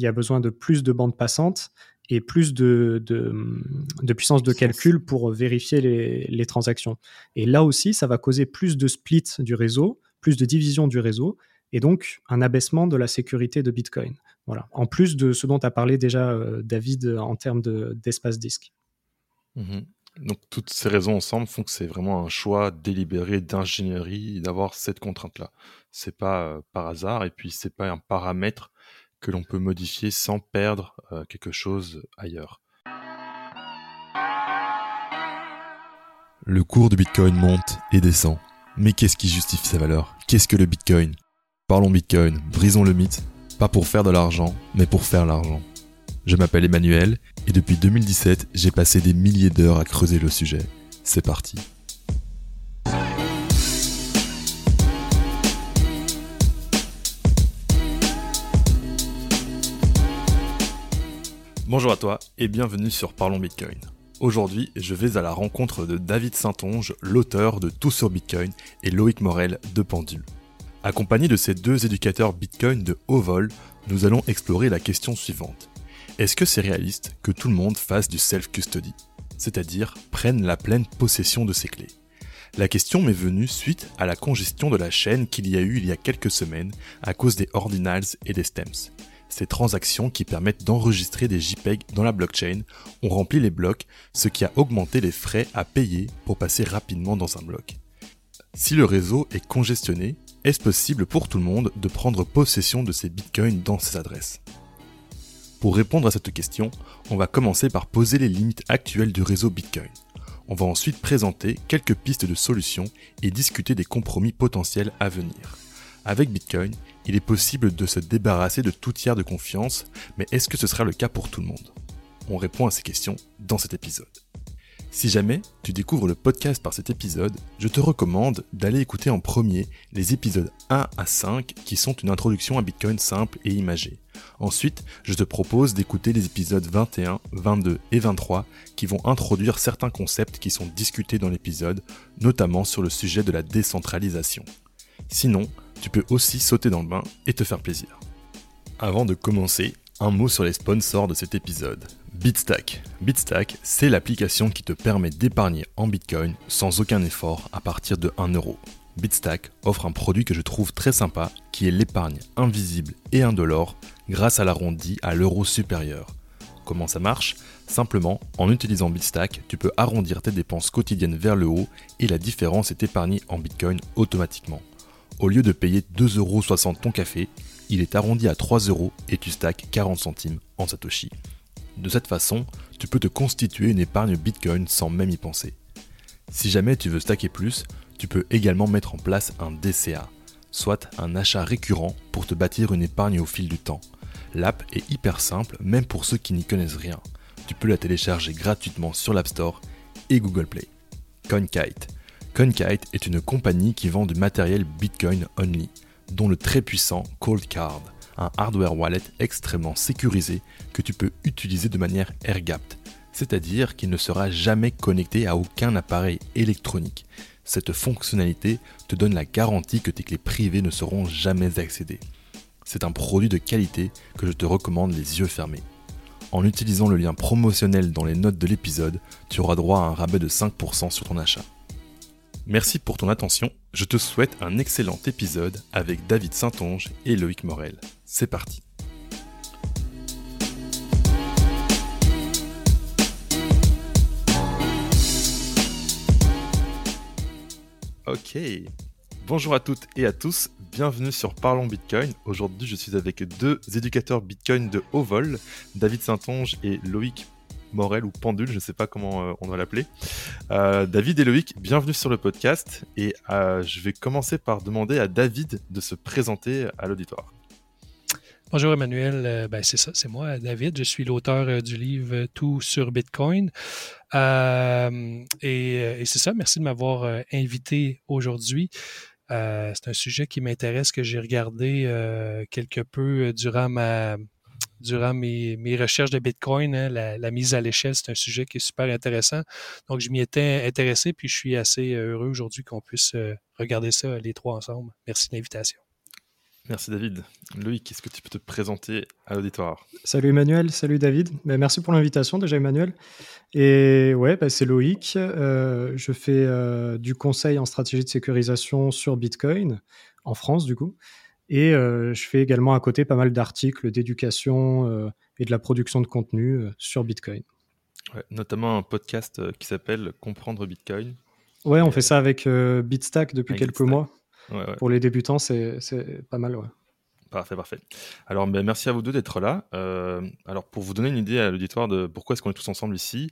il y a besoin de plus de bandes passantes et plus de, de, puissance de calcul pour vérifier les, les, transactions. Et là aussi, ça va causer plus de splits du réseau, plus de division du réseau, et donc un abaissement de la sécurité de Bitcoin. Voilà. En plus de ce dont a parlé déjà euh, David en termes d'espace disque. Mmh donc toutes ces raisons ensemble font que c'est vraiment un choix délibéré d'ingénierie d'avoir cette contrainte-là. C'est pas euh, par hasard et puis c'est pas un paramètre que l'on peut modifier sans perdre euh, quelque chose ailleurs. Le cours du Bitcoin monte et descend. Mais qu'est-ce qui justifie sa valeur? Qu'est-ce que le Bitcoin? Parlons Bitcoin, brisons le mythe, pas pour faire de l'argent, mais pour faire l'argent. Je m'appelle Emmanuel et depuis 2017, j'ai passé des milliers d'heures à creuser le sujet. C'est parti. Bonjour à toi et bienvenue sur Parlons Bitcoin. Aujourd'hui, je vais à la rencontre de David Saint-Onge, l'auteur de Tout sur Bitcoin, et Loïc Morel de Pendule. Accompagné de ces deux éducateurs Bitcoin de haut vol, nous allons explorer la question suivante. Est-ce que c'est réaliste que tout le monde fasse du self-custody C'est-à-dire prenne la pleine possession de ses clés? La question m'est venue suite à la congestion de la chaîne qu'il y a eu il y a quelques semaines à cause des ordinals et des stems ces transactions qui permettent d'enregistrer des JPEG dans la blockchain ont rempli les blocs, ce qui a augmenté les frais à payer pour passer rapidement dans un bloc. Si le réseau est congestionné, est-ce possible pour tout le monde de prendre possession de ces bitcoins dans ces adresses? Pour répondre à cette question, on va commencer par poser les limites actuelles du réseau Bitcoin. On va ensuite présenter quelques pistes de solutions et discuter des compromis potentiels à venir. Avec Bitcoin, il est possible de se débarrasser de tout tiers de confiance, mais est-ce que ce sera le cas pour tout le monde? On répond à ces questions dans cet épisode. Si jamais tu découvres le podcast par cet épisode, je te recommande d'aller écouter en premier les épisodes 1 à 5 qui sont une introduction à Bitcoin simple et imagée. Ensuite, je te propose d'écouter les épisodes 21, 22 et 23 qui vont introduire certains concepts qui sont discutés dans l'épisode, notamment sur le sujet de la décentralisation. Sinon, tu peux aussi sauter dans le bain et te faire plaisir. Avant de commencer, un mot sur les sponsors de cet épisode. Bitstack. Bitstack, c'est l'application qui te permet d'épargner en Bitcoin sans aucun effort à partir de 1 euro. Bitstack offre un produit que je trouve très sympa qui est l'épargne invisible et indolore grâce à l'arrondi à l'euro supérieur. Comment ça marche? Simplement, en utilisant Bitstack, tu peux arrondir tes dépenses quotidiennes vers le haut et la différence est épargnée en Bitcoin automatiquement. Au lieu de payer 2,60€ ton café, il est arrondi à 3 euros et tu stacks 40 centimes en Satoshi. De cette façon, tu peux te constituer une épargne Bitcoin sans même y penser. Si jamais tu veux stacker plus, tu peux également mettre en place un DCA, soit un achat récurrent pour te bâtir une épargne au fil du temps. L'app est hyper simple, même pour ceux qui n'y connaissent rien. Tu peux la télécharger gratuitement sur l'App Store et Google Play. CoinKite CoinKite est une compagnie qui vend du matériel Bitcoin only, dont le très puissant Cold Card, un hardware wallet extrêmement sécurisé que tu peux utiliser de manière air-gapped, c'est-à-dire qu'il ne sera jamais connecté à aucun appareil électronique. Cette fonctionnalité te donne la garantie que tes clés privées ne seront jamais accédées. C'est un produit de qualité que je te recommande les yeux fermés. En utilisant le lien promotionnel dans les notes de l'épisode, tu auras droit à un rabais de 5% sur ton achat. Merci pour ton attention, je te souhaite un excellent épisode avec David Saint-Onge et Loïc Morel. C'est parti. Ok, bonjour à toutes et à tous, bienvenue sur Parlons Bitcoin. Aujourd'hui je suis avec deux éducateurs Bitcoin de haut vol, David Saint-Onge et Loïc Morel ou Pendule, je ne sais pas comment euh, on doit l'appeler. Euh, David et bienvenue sur le podcast. Et euh, je vais commencer par demander à David de se présenter à l'auditoire. Bonjour Emmanuel, ben, c'est ça, c'est moi, David. Je suis l'auteur du livre Tout sur Bitcoin. et, c'est ça, merci de m'avoir invité aujourd'hui. c'est un sujet qui m'intéresse, que j'ai regardé quelque peu durant ma, durant mes, recherches de Bitcoin. Hein, la, mise à l'échelle, c'est un sujet qui est super intéressant. Donc, je m'y étais intéressé, puis je suis assez euh, heureux aujourd'hui qu'on puisse euh, regarder ça les trois ensemble. Merci de l'invitation. Merci David. Loïc, est-ce que tu peux te présenter à l'auditoire? Salut Emmanuel, salut David. Ben, merci pour l'invitation déjà Emmanuel. Et ouais, ben, c'est Loïc. Euh, je fais euh, du conseil en stratégie de sécurisation sur Bitcoin, en France du coup. Et euh, je fais également à côté pas mal d'articles d'éducation et de la production de contenu sur Bitcoin. notamment un podcast qui s'appelle Comprendre Bitcoin. Ouais, on fait ça avec Bitstack depuis quelques mois. Pour les débutants, c'est pas mal. Ouais. Parfait, parfait. Alors, ben, merci à vous deux d'être là. Euh, alors, pour vous donner une idée à l'auditoire de pourquoi est-ce qu'on est tous ensemble ici,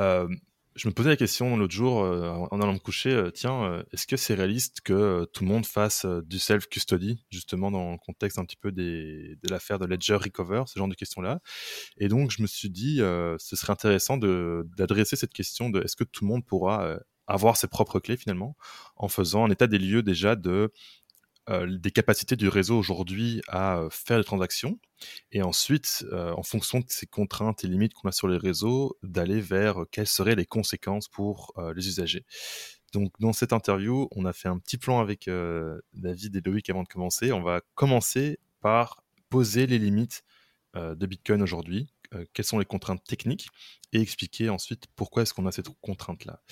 euh, je me posais la question l'autre jour euh, en allant me coucher, tiens, est-ce que c'est réaliste que tout le monde fasse du self-custody, justement dans le contexte un petit peu des, de l'affaire de Ledger Recover, ce genre de questions-là? Et donc, je me suis dit, ce serait intéressant d'adresser cette question de est-ce que tout le monde pourra avoir ses propres clés finalement, en faisant un état des lieux déjà de euh, des capacités du réseau aujourd'hui à euh, faire des transactions, et ensuite, euh, en fonction de ces contraintes et limites qu'on a sur les réseaux, d'aller vers quelles seraient les conséquences pour les usagers. Donc dans cette interview, on a fait un petit plan avec David et Loïc avant de commencer. On va commencer par poser les limites de Bitcoin aujourd'hui, quelles sont les contraintes techniques et expliquer ensuite pourquoi est-ce qu'on a cette contrainte-là.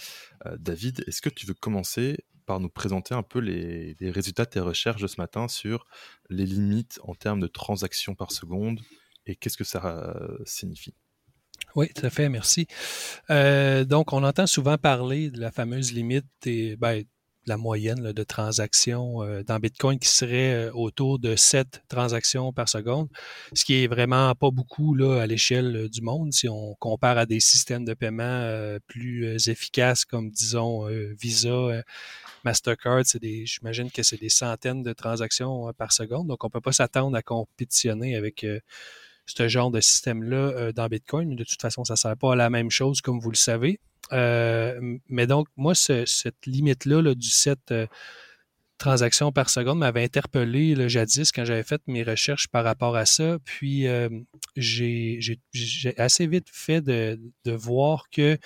David, est-ce que tu veux commencer par nous présenter un peu les, résultats de tes recherches de ce matin sur les limites en termes de transactions par seconde et qu'est-ce que ça euh, signifie? Oui, tout à fait, merci. Euh, donc, on entend souvent parler de la fameuse limite ben, la moyenne de transactions euh, dans Bitcoin qui serait autour de 7 transactions par seconde, ce qui est vraiment pas beaucoup là, à l'échelle du monde si on compare à des systèmes de paiement plus efficaces comme disons Visa Mastercard, c'est des, j'imagine que c'est des centaines de transactions euh, par seconde. Donc, on peut pas s'attendre à compétitionner avec euh, ce genre de système-là euh, dans Bitcoin. De toute façon, ça ne sert pas à la même chose, comme vous le savez. Mais donc, moi, cette limite-là du 7 transactions par seconde m'avait interpellé le jadis quand j'avais fait mes recherches par rapport à ça. Puis, j'ai assez vite fait de, de voir que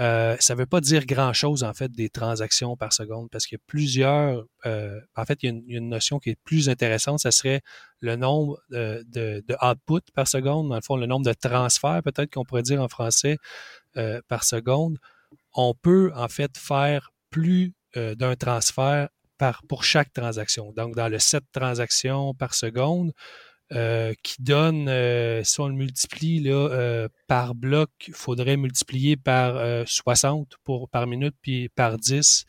euh, ça ne veut pas dire grand-chose, en fait, des transactions par seconde, parce qu'il y a plusieurs... Euh, en fait, il y, a une, notion qui est plus intéressante, ça serait le nombre de, de, output par seconde, dans le fond, le nombre de transferts, peut-être qu'on pourrait dire en français, euh, par seconde. On peut, en fait, faire plus d'un transfert pour chaque transaction. Donc, dans le 7 transactions par seconde, euh, qui donne, euh, si on le multiplie là, euh, par bloc, il faudrait multiplier par 60 pour, par minute, puis par 10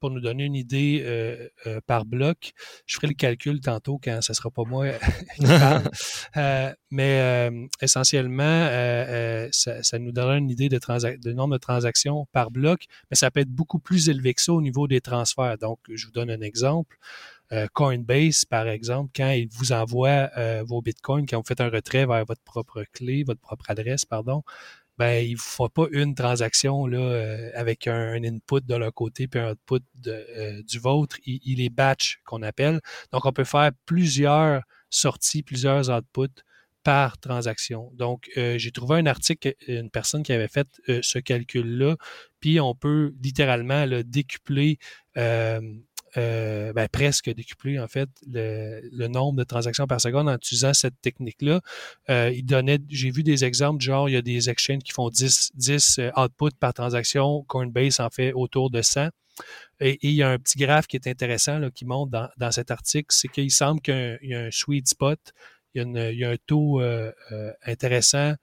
pour nous donner une idée par bloc. Je ferai le calcul tantôt quand ce ne sera pas moi qui parle. mais essentiellement, ça, ça, nous donnera une idée de, de nombre de transactions par bloc, mais ça peut être beaucoup plus élevé que ça au niveau des transferts. Donc, je vous donne un exemple. Euh, Coinbase, par exemple, quand il vous envoie euh, vos bitcoins, quand vous faites un retrait vers votre propre clé, votre propre adresse, pardon, ben, il ne faut pas une transaction là, euh, avec un, input de leur côté puis un output du vôtre. Il, il est batch qu'on appelle. Donc, on peut faire plusieurs sorties, plusieurs outputs par transaction. Donc, j'ai trouvé un article, une personne qui avait fait ce calcul-là, puis on peut littéralement le décupler euh, ben, presque décuplé, en fait, le, nombre de transactions par seconde en utilisant cette technique-là. Euh, il donnait, j'ai vu des exemples, genre, il y a des exchanges qui font 10, 10 euh, outputs par transaction, Coinbase en fait autour de 100. Et, il y a un petit graphe qui est intéressant qui montre dans, dans cet article, c'est qu'il semble qu'il y, a un sweet spot, il y a un taux intéressant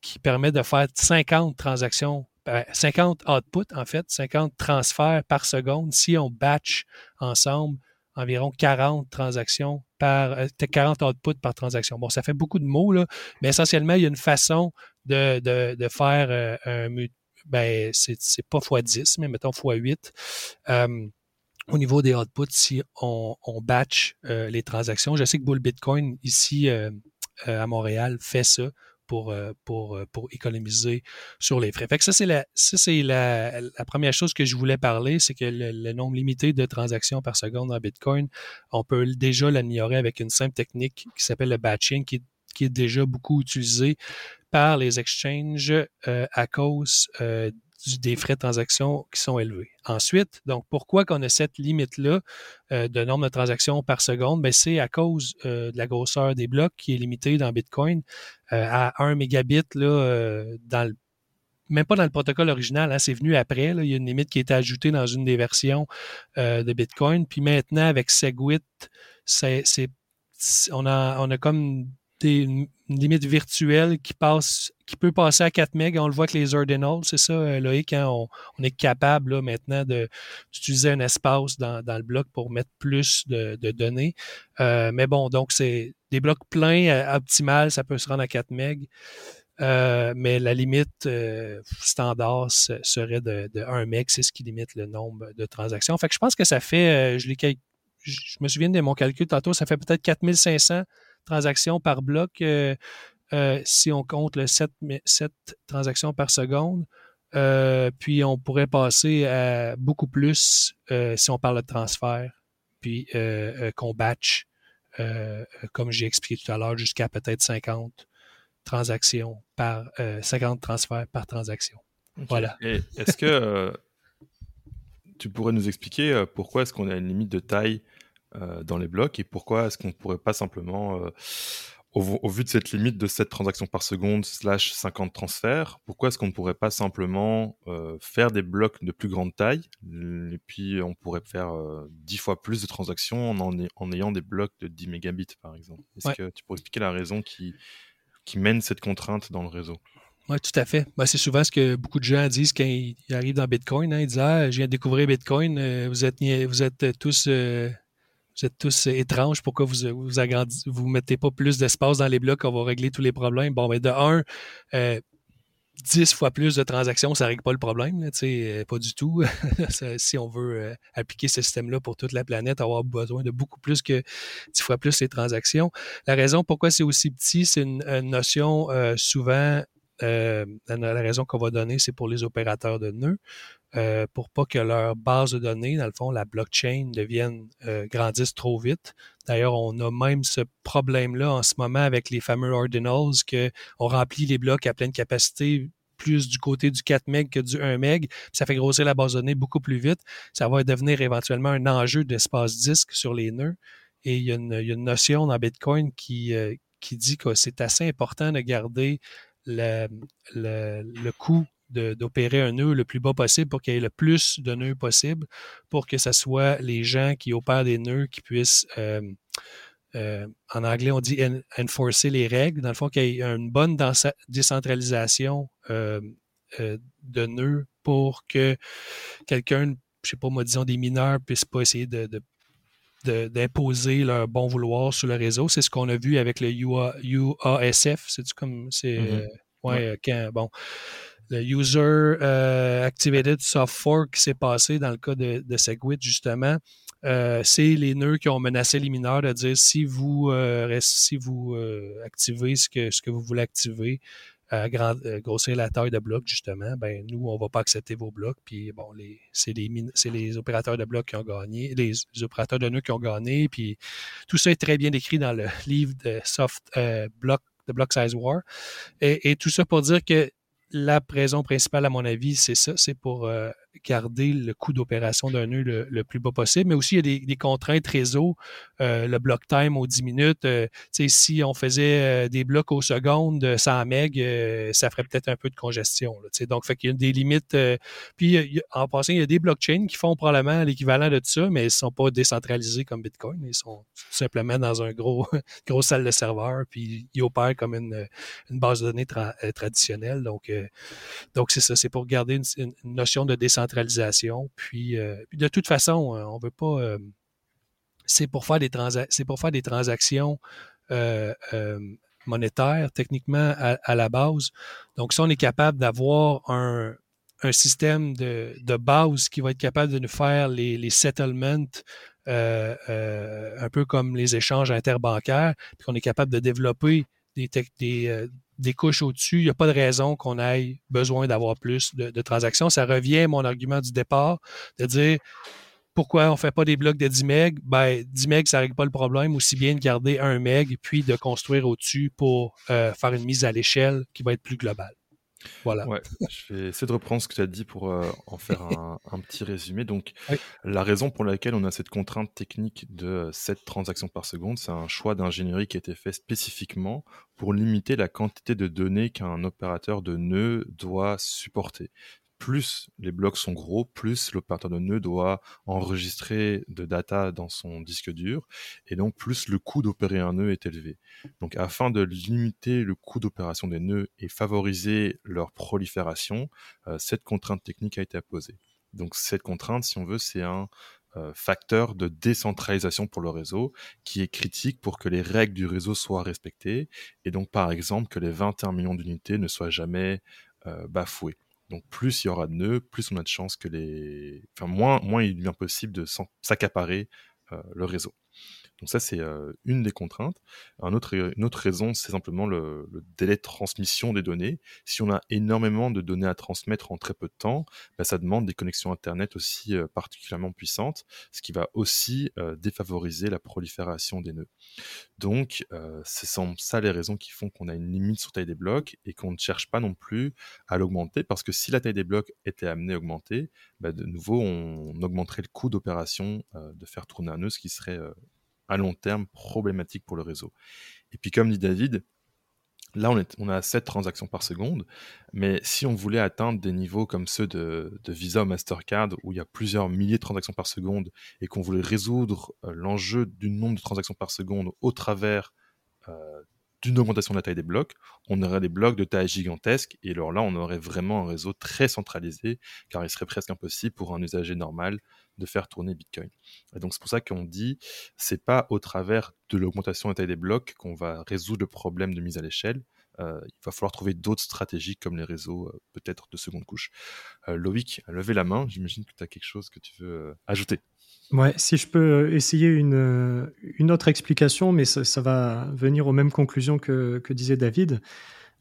qui permet de faire 50 transactions 50 ben, outputs, en fait, 50 transferts par seconde. Si on batch ensemble environ 40 transactions par 40 euh, outputs par transaction. Bon, ça fait beaucoup de mots, là, mais essentiellement, il y a une façon de, de, faire euh, un ben, c'est pas x10, mais mettons x8. Euh, au niveau des outputs, si on, batch les transactions, je sais que Bull Bitcoin, ici à Montréal, fait ça pour, euh, pour, euh, pour économiser sur les frais. Fait que ça, c'est la, ça, c'est la, la, première chose que je voulais parler, c'est que le, nombre limité de transactions par seconde en Bitcoin, on peut déjà l'améliorer avec une simple technique qui s'appelle le batching, qui, qui, est déjà beaucoup utilisé par les exchanges euh, à cause des frais de transaction qui sont élevés. Ensuite, donc pourquoi qu'on a cette limite-là euh, de nombre de transactions par seconde? Ben, c'est à cause euh, de la grosseur des blocs qui est limitée dans Bitcoin à 1 mégabit là, dans le même pas dans le protocole original, hein, c'est venu après. Là. Il y a une limite qui a été ajoutée dans une des versions de Bitcoin. Puis maintenant, avec Segwit, c'est, on, a, on a comme des, une limite virtuelle qui passe qui peut passer à 4 MB. On le voit avec les ordinals, c'est ça, euh, Loïc, hein? on, est capable là, maintenant d'utiliser un espace dans, dans, le bloc pour mettre plus de, de données. Euh, mais bon, donc c'est des blocs pleins euh, optimales, ça peut se rendre à 4 MB. Euh, mais la limite euh, standard serait de, de 1 MB, c'est ce qui limite le nombre de transactions. Fait que je pense que ça fait, je, je me souviens de mon calcul tantôt, ça fait peut-être 4500 transactions par bloc euh, euh, si on compte le 7, 7 transactions par seconde. Euh, puis on pourrait passer à beaucoup plus si on parle de transfert, puis qu'on batch, comme j'ai expliqué tout à l'heure, jusqu'à peut-être 50 transactions par 50 transferts par transaction. Voilà. Est-ce que tu pourrais nous expliquer pourquoi est-ce qu'on a une limite de taille euh, dans les blocs et pourquoi est-ce qu'on ne pourrait pas simplement, euh, au, vu de cette limite de 7 transactions par seconde slash 50 transferts, pourquoi est-ce qu'on ne pourrait pas simplement euh, faire des blocs de plus grande taille et puis on pourrait faire 10 fois plus de transactions en, en, ayant des blocs de 10 mégabits par exemple? Est-ce que tu pourrais expliquer la raison qui, qui mène cette contrainte dans le réseau? Oui, tout à fait. Ben, c'est souvent ce que beaucoup de gens disent quand ils, arrivent dans Bitcoin. Hein. Ils disent Ah, je viens de découvrir Bitcoin, vous, êtes, vous êtes tous vous êtes tous étranges, pourquoi vous vous, vous mettez pas plus d'espace dans les blocs, on va régler tous les problèmes? Bon, mais de un, euh, 10 fois plus de transactions, ça ne règle pas le problème, euh, pas du tout. si on veut euh, appliquer ce système-là pour toute la planète, avoir besoin de beaucoup plus que 10 fois plus les transactions. La raison pourquoi c'est aussi petit, c'est une, notion euh, souvent, la, raison qu'on va donner, c'est pour les opérateurs de nœuds. Euh, pour pas que leur base de données, dans le fond, la blockchain, devienne euh, grandisse trop vite. D'ailleurs, on a même ce problème-là en ce moment avec les fameux ordinals, que on remplit les blocs à pleine capacité plus du côté du 4 MB que du 1 MB, ça fait grossir la base de données beaucoup plus vite. Ça va devenir éventuellement un enjeu d'espace disque sur les nœuds. Et il y a une, notion dans Bitcoin qui, euh, qui dit que c'est assez important de garder le coût d'opérer un nœud le plus bas possible pour qu'il y ait le plus de nœuds possible, pour que ce soit les gens qui opèrent des nœuds qui puissent, euh, euh, en anglais on dit enforcer les règles, dans le fond qu'il y ait une bonne décentralisation euh, de nœuds pour que quelqu'un, je sais pas moi, disons des mineurs, puissent pas essayer de, d'imposer leur bon vouloir sur le réseau. C'est ce qu'on a vu avec le UASF. C'est comme c'est mm-hmm. ouais, quand bon le User euh, Activated Soft Fork qui s'est passé dans le cas de, de Segwit, justement, euh, c'est les nœuds qui ont menacé les mineurs de dire si vous, euh, si vous activez ce que, ce que vous voulez activer, à grossir la taille de bloc, justement, ben nous, on ne va pas accepter vos blocs. Puis bon, c'est les, les opérateurs de blocs qui ont gagné, les, opérateurs de nœuds qui ont gagné. Puis tout ça est très bien décrit dans le livre de Soft Block, de Block Size War. Et, et, tout ça pour dire que la raison principale, à mon avis, c'est ça, c'est pour euh, garder le coût d'opération d'un nœud le, plus bas possible. Mais aussi, il y a des, contraintes réseau, euh, le block time aux 10 minutes. Euh, si on faisait des blocs aux secondes de 100 MB, ça ferait peut-être un peu de congestion. Donc, fait qu'il y a des limites. puis, en passant, il y a des blockchains qui font probablement l'équivalent de ça, mais ils ne sont pas décentralisés comme Bitcoin. Ils sont simplement dans un gros grosse salle de serveur, puis ils opèrent comme une, base de données traditionnelle. Donc, donc, c'est ça, c'est pour garder une, notion de décentralisation. Puis, euh, de toute façon, euh, on veut pas. Euh, c'est pour faire des c'est pour faire des transactions monétaires, techniquement, à, la base. Donc, si on est capable d'avoir un, système de, base qui va être capable de nous faire les, les settlements un peu comme les échanges interbancaires, puis qu'on est capable de développer des, des, des couches au-dessus, il n'y a pas de raison qu'on ait besoin d'avoir plus de, transactions. Ça revient à mon argument du départ de dire pourquoi on ne fait pas des blocs de 10 MB? Ben, 10 MB, ça ne règle pas le problème, aussi bien de garder 1 MB puis de construire au-dessus pour euh, faire une mise à l'échelle qui va être plus globale. Voilà. Ouais, je vais essayer de reprendre ce que tu as dit pour euh, en faire un, petit résumé. Donc, la raison pour laquelle on a cette contrainte technique de 7 transactions par seconde, c'est un choix d'ingénierie qui a été fait spécifiquement pour limiter la quantité de données qu'un opérateur de nœud doit supporter plus les blocs sont gros, plus l'opérateur de nœud doit enregistrer de data dans son disque dur, et donc plus le coût d'opérer un nœud est élevé. Donc afin de limiter le coût d'opération des nœuds et favoriser leur prolifération, euh, cette contrainte technique a été apposée. Donc cette contrainte, si on veut, c'est un euh, facteur de décentralisation pour le réseau qui est critique pour que les règles du réseau soient respectées, et donc par exemple que les 21 millions d'unités ne soient jamais euh, bafouées. Donc plus il y aura de nœuds, plus on a de chances que les... Enfin, moins, moins il devient possible de s'accaparer euh, le réseau. Donc ça, c'est euh, une des contraintes. Un autre, une autre raison, c'est simplement le, délai de transmission des données. Si on a énormément de données à transmettre en très peu de temps, bah, ça demande des connexions Internet aussi euh, particulièrement puissantes, ce qui va aussi euh, défavoriser la prolifération des nœuds. Donc, ce sont ça les raisons qui font qu'on a une limite sur taille des blocs et qu'on ne cherche pas non plus à l'augmenter, parce que si la taille des blocs était amenée à augmenter, bah, de nouveau, on, augmenterait le coût d'opération de faire tourner un nœud, ce qui serait à long terme problématique pour le réseau. Et puis comme dit David, là on, est, a 7 transactions par seconde, mais si on voulait atteindre des niveaux comme ceux de, Visa ou Mastercard, où il y a plusieurs milliers de transactions par seconde, et qu'on voulait résoudre euh, l'enjeu du nombre de transactions par seconde au travers euh, d'une augmentation de la taille des blocs, on aurait des blocs de taille gigantesque, et alors là on aurait vraiment un réseau très centralisé, car il serait presque impossible pour un usager normal de faire tourner Bitcoin. Et donc c'est pour ça qu'on dit c'est pas au travers de l'augmentation de la taille des blocs qu'on va résoudre le problème de mise à l'échelle. Euh, il va falloir trouver d'autres stratégies comme les réseaux euh, peut-être de seconde couche. Euh, Loïc, levez la main. J'imagine que tu as quelque chose que tu veux ajouter. Ouais, si je peux essayer une, une autre explication, mais ça, va venir aux mêmes conclusions que, que disait David.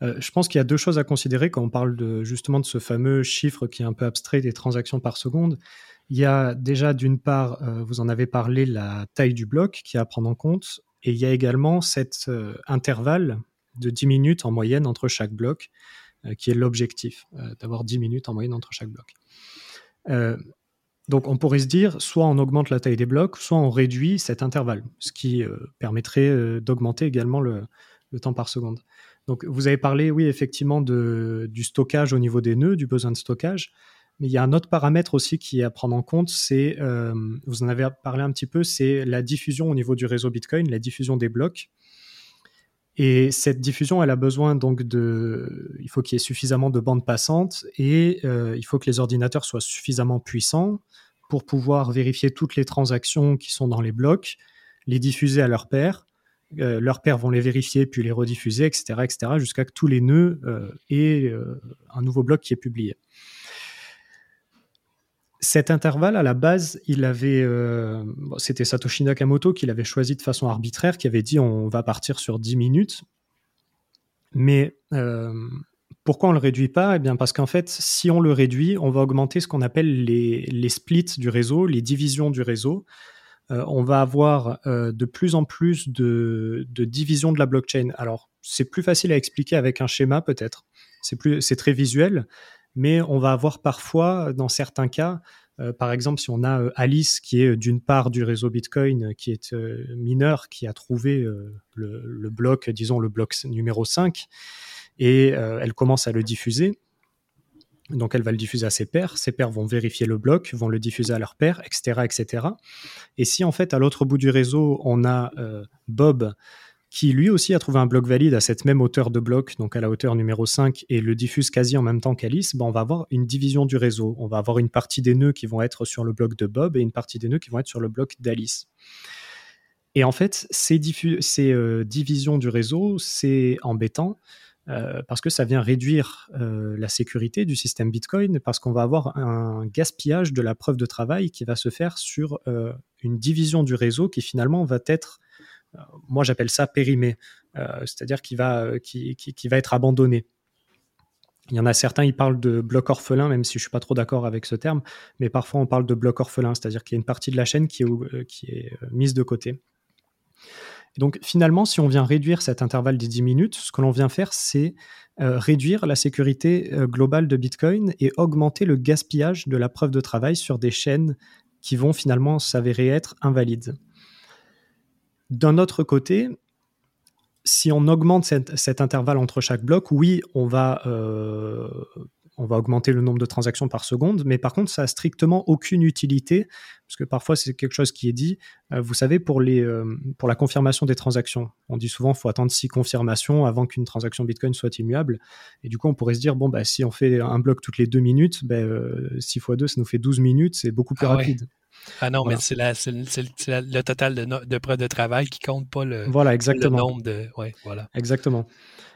je pense qu'il y a deux choses à considérer quand on parle de, justement de ce fameux chiffre qui est un peu abstrait des transactions par seconde. Il y a déjà d'une part, euh, vous en avez parlé, la taille du bloc qui est à prendre en compte, et il y a également cet euh, intervalle de 10 minutes en moyenne entre chaque bloc, euh, qui est l'objectif, d'avoir 10 minutes en moyenne entre chaque bloc. donc on pourrait se dire, soit on augmente la taille des blocs, soit on réduit cet intervalle, ce qui permettrait d'augmenter également le, temps par seconde. Donc vous avez parlé, oui, effectivement, du stockage au niveau des nœuds, du besoin de stockage. Mais il y a un autre paramètre aussi qui est à prendre en compte, c'est, euh, vous en avez parlé un petit peu, c'est la diffusion au niveau du réseau Bitcoin, la diffusion des blocs. Et cette diffusion, elle a besoin donc de, il faut qu'il y ait suffisamment de bandes passantes et euh, il faut que les ordinateurs soient suffisamment puissants pour pouvoir vérifier toutes les transactions qui sont dans les blocs, les diffuser à leur paire. Euh, leurs pairs vont les vérifier puis les rediffuser, etc., etc., jusqu'à que tous les nœuds aient un nouveau bloc qui est publié cet intervalle, à la base, il avait, euh, c'était Satoshi Nakamoto qui l'avait choisi de façon arbitraire, qui avait dit on va partir sur 10 minutes. Mais euh, pourquoi on ne le réduit pas? Eh bien, parce qu'en fait, si on le réduit, on va augmenter ce qu'on appelle les, splits du réseau, les divisions du réseau. Euh, on va avoir de plus en plus de, de divisions de la blockchain. Alors, c'est plus facile à expliquer avec un schéma, peut-être. C'est très visuel mais on va avoir parfois, dans certains cas, euh, par exemple, si on a euh, Alice qui est d'une part du réseau Bitcoin, qui est euh, mineur, qui a trouvé le, bloc, disons le bloc numéro 5, et elle commence à le diffuser. Donc elle va le diffuser à ses pairs, ses pairs vont vérifier le bloc, vont le diffuser à leurs pairs, etc., etc. Et si en fait à l'autre bout du réseau on a Bob qui lui aussi a trouvé un bloc valide à cette même hauteur de bloc, donc à la hauteur numéro 5, et le diffuse quasi en même temps qu'Alice, ben on va avoir une division du réseau. On va avoir une partie des nœuds qui vont être sur le bloc de Bob et une partie des nœuds qui vont être sur le bloc d'Alice. Et en fait, ces, euh, divisions du réseau, c'est embêtant euh, parce que ça vient réduire euh, la sécurité du système Bitcoin, parce qu'on va avoir un gaspillage de la preuve de travail qui va se faire sur une division du réseau qui finalement va être moi j'appelle ça périmé, euh, c'est-à-dire qui va, euh, qui, va être abandonné. Il y en a certains, ils parlent de bloc orphelin, même si je ne suis pas trop d'accord avec ce terme, mais parfois on parle de bloc orphelin, c'est-à-dire qu'il y a une partie de la chaîne qui est, est mise de côté. donc finalement, si on vient réduire cet intervalle des 10 minutes, ce que l'on vient faire, c'est euh, réduire la sécurité euh, globale de Bitcoin et augmenter le gaspillage de la preuve de travail sur des chaînes qui vont finalement s'avérer être invalides. D'un autre côté, si on augmente cet, intervalle entre chaque bloc, oui, on va euh, on va augmenter le nombre de transactions par seconde, mais par contre, ça a strictement aucune utilité, parce que parfois c'est quelque chose qui est dit. Euh, vous savez, pour, les, euh, pour la confirmation des transactions, on dit souvent qu'il faut attendre six confirmations avant qu'une transaction Bitcoin soit immuable. Et du coup, on pourrait se dire, bon, bah, si on fait un bloc toutes les deux minutes, bah, 6 x 2, ça nous fait 12 minutes, c'est beaucoup plus ah rapide. Ah non, mais c'est le total de, de preuves de travail qui compte pas le, voilà, exactement. le nombre de. Ouais, voilà. Exactement.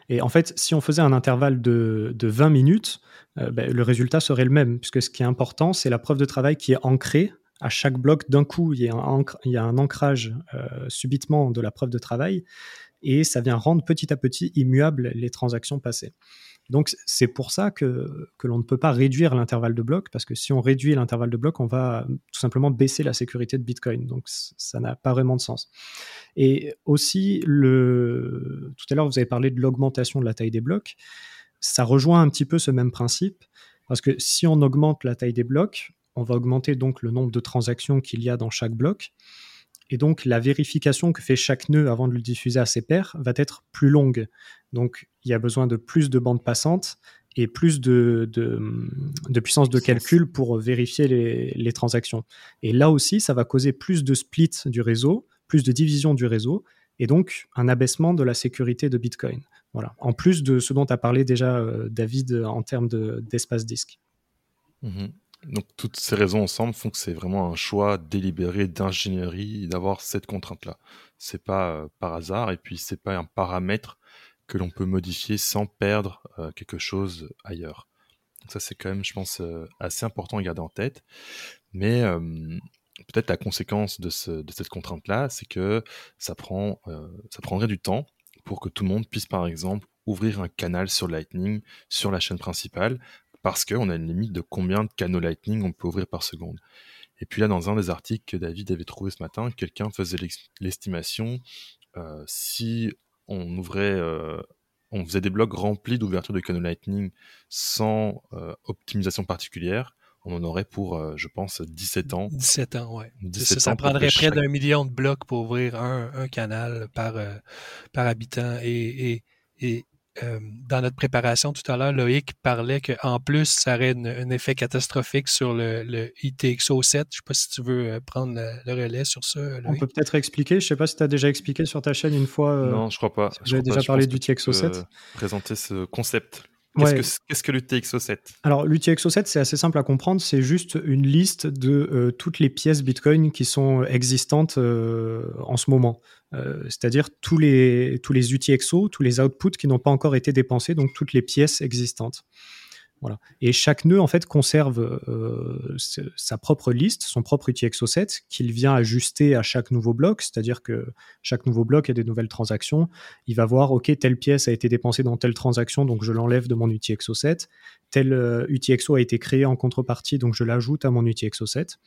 Et en fait, si on faisait un intervalle de, de 20 minutes, euh, ben, le résultat serait le même, puisque ce qui est important, c'est la preuve de travail qui est ancrée. À chaque bloc, d'un coup, il y a un, il y a un ancrage euh, subitement de la preuve de travail, et ça vient rendre petit à petit immuables les transactions passées. Donc c'est pour ça que, l'on ne peut pas réduire l'intervalle de blocs, parce que si on réduit l'intervalle de blocs, on va tout simplement baisser la sécurité de Bitcoin. Donc ça n'a pas vraiment de sens. Et aussi, tout à l'heure, vous avez parlé de l'augmentation de la taille des blocs. Ça rejoint un petit peu ce même principe, parce que si on augmente la taille des blocs, on va augmenter donc le nombre de transactions qu'il y a dans chaque bloc. Et donc, la vérification que fait chaque nœud avant de le diffuser à ses pairs va être plus longue. Donc, il y a besoin de plus de bandes passantes et plus de, de, puissance de calcul pour vérifier les, les, transactions. Et là aussi, ça va causer plus de splits du réseau, plus de division du réseau, et donc un abaissement de la sécurité de Bitcoin. Voilà. En plus de ce dont a parlé déjà euh, David en termes d'espace disque. Mmh donc toutes ces raisons ensemble font que c'est vraiment un choix délibéré d'ingénierie d'avoir cette contrainte-là. C'est pas euh, par hasard et puis c'est pas un paramètre que l'on peut modifier sans perdre euh, quelque chose ailleurs. Donc ça c'est quand même, je pense, euh, assez important à garder en tête. Mais peut-être la conséquence de, de cette contrainte-là, c'est que ça prend, ça prendrait du temps pour que tout le monde puisse par exemple ouvrir un canal sur Lightning sur la chaîne principale parce qu'on a une limite de combien de canaux Lightning on peut ouvrir par seconde. Et puis là, dans un des articles que David avait trouvé ce matin, quelqu'un faisait l'estimation euh, si on ouvrait, euh, on faisait des blocs remplis d'ouverture de canaux Lightning sans euh, optimisation particulière, on en aurait pour, je pense, 17 ans. 17 ans, ouais. ça, prendrait près d'un million de blocs pour ouvrir un, canal par, par habitant. Et, et, euh, dans notre préparation tout à l'heure, Loïc parlait qu'en plus, ça aurait un effet catastrophique sur le, le ITXO 7. Je ne sais pas si tu veux euh, prendre le, relais sur ça. Loïc. On peut peut-être expliquer. Je ne sais pas si tu as déjà expliqué sur ta chaîne une fois. Euh, non, je crois pas. J'ai déjà parlé du TXO 7. Présenter ce concept. Qu'est-ce que, l'UTXO7 Alors, l'UTXO7, c'est assez simple à comprendre. C'est juste une liste de toutes les pièces Bitcoin qui sont existantes en ce moment. Euh, c'est-à-dire tous les, tous les UTXO, tous les outputs qui n'ont pas encore été dépensés, donc toutes les pièces existantes. Et chaque nœud en fait conserve euh, sa propre liste, son propre UTXO7 qu'il vient ajuster à chaque nouveau bloc, c'est-à-dire que chaque nouveau bloc a des nouvelles transactions. Il va voir ok telle pièce a été dépensée dans telle transaction donc je l'enlève de mon UTXO7. Tel euh, UTXO a été créé en contrepartie donc je l'ajoute à mon UTXO7.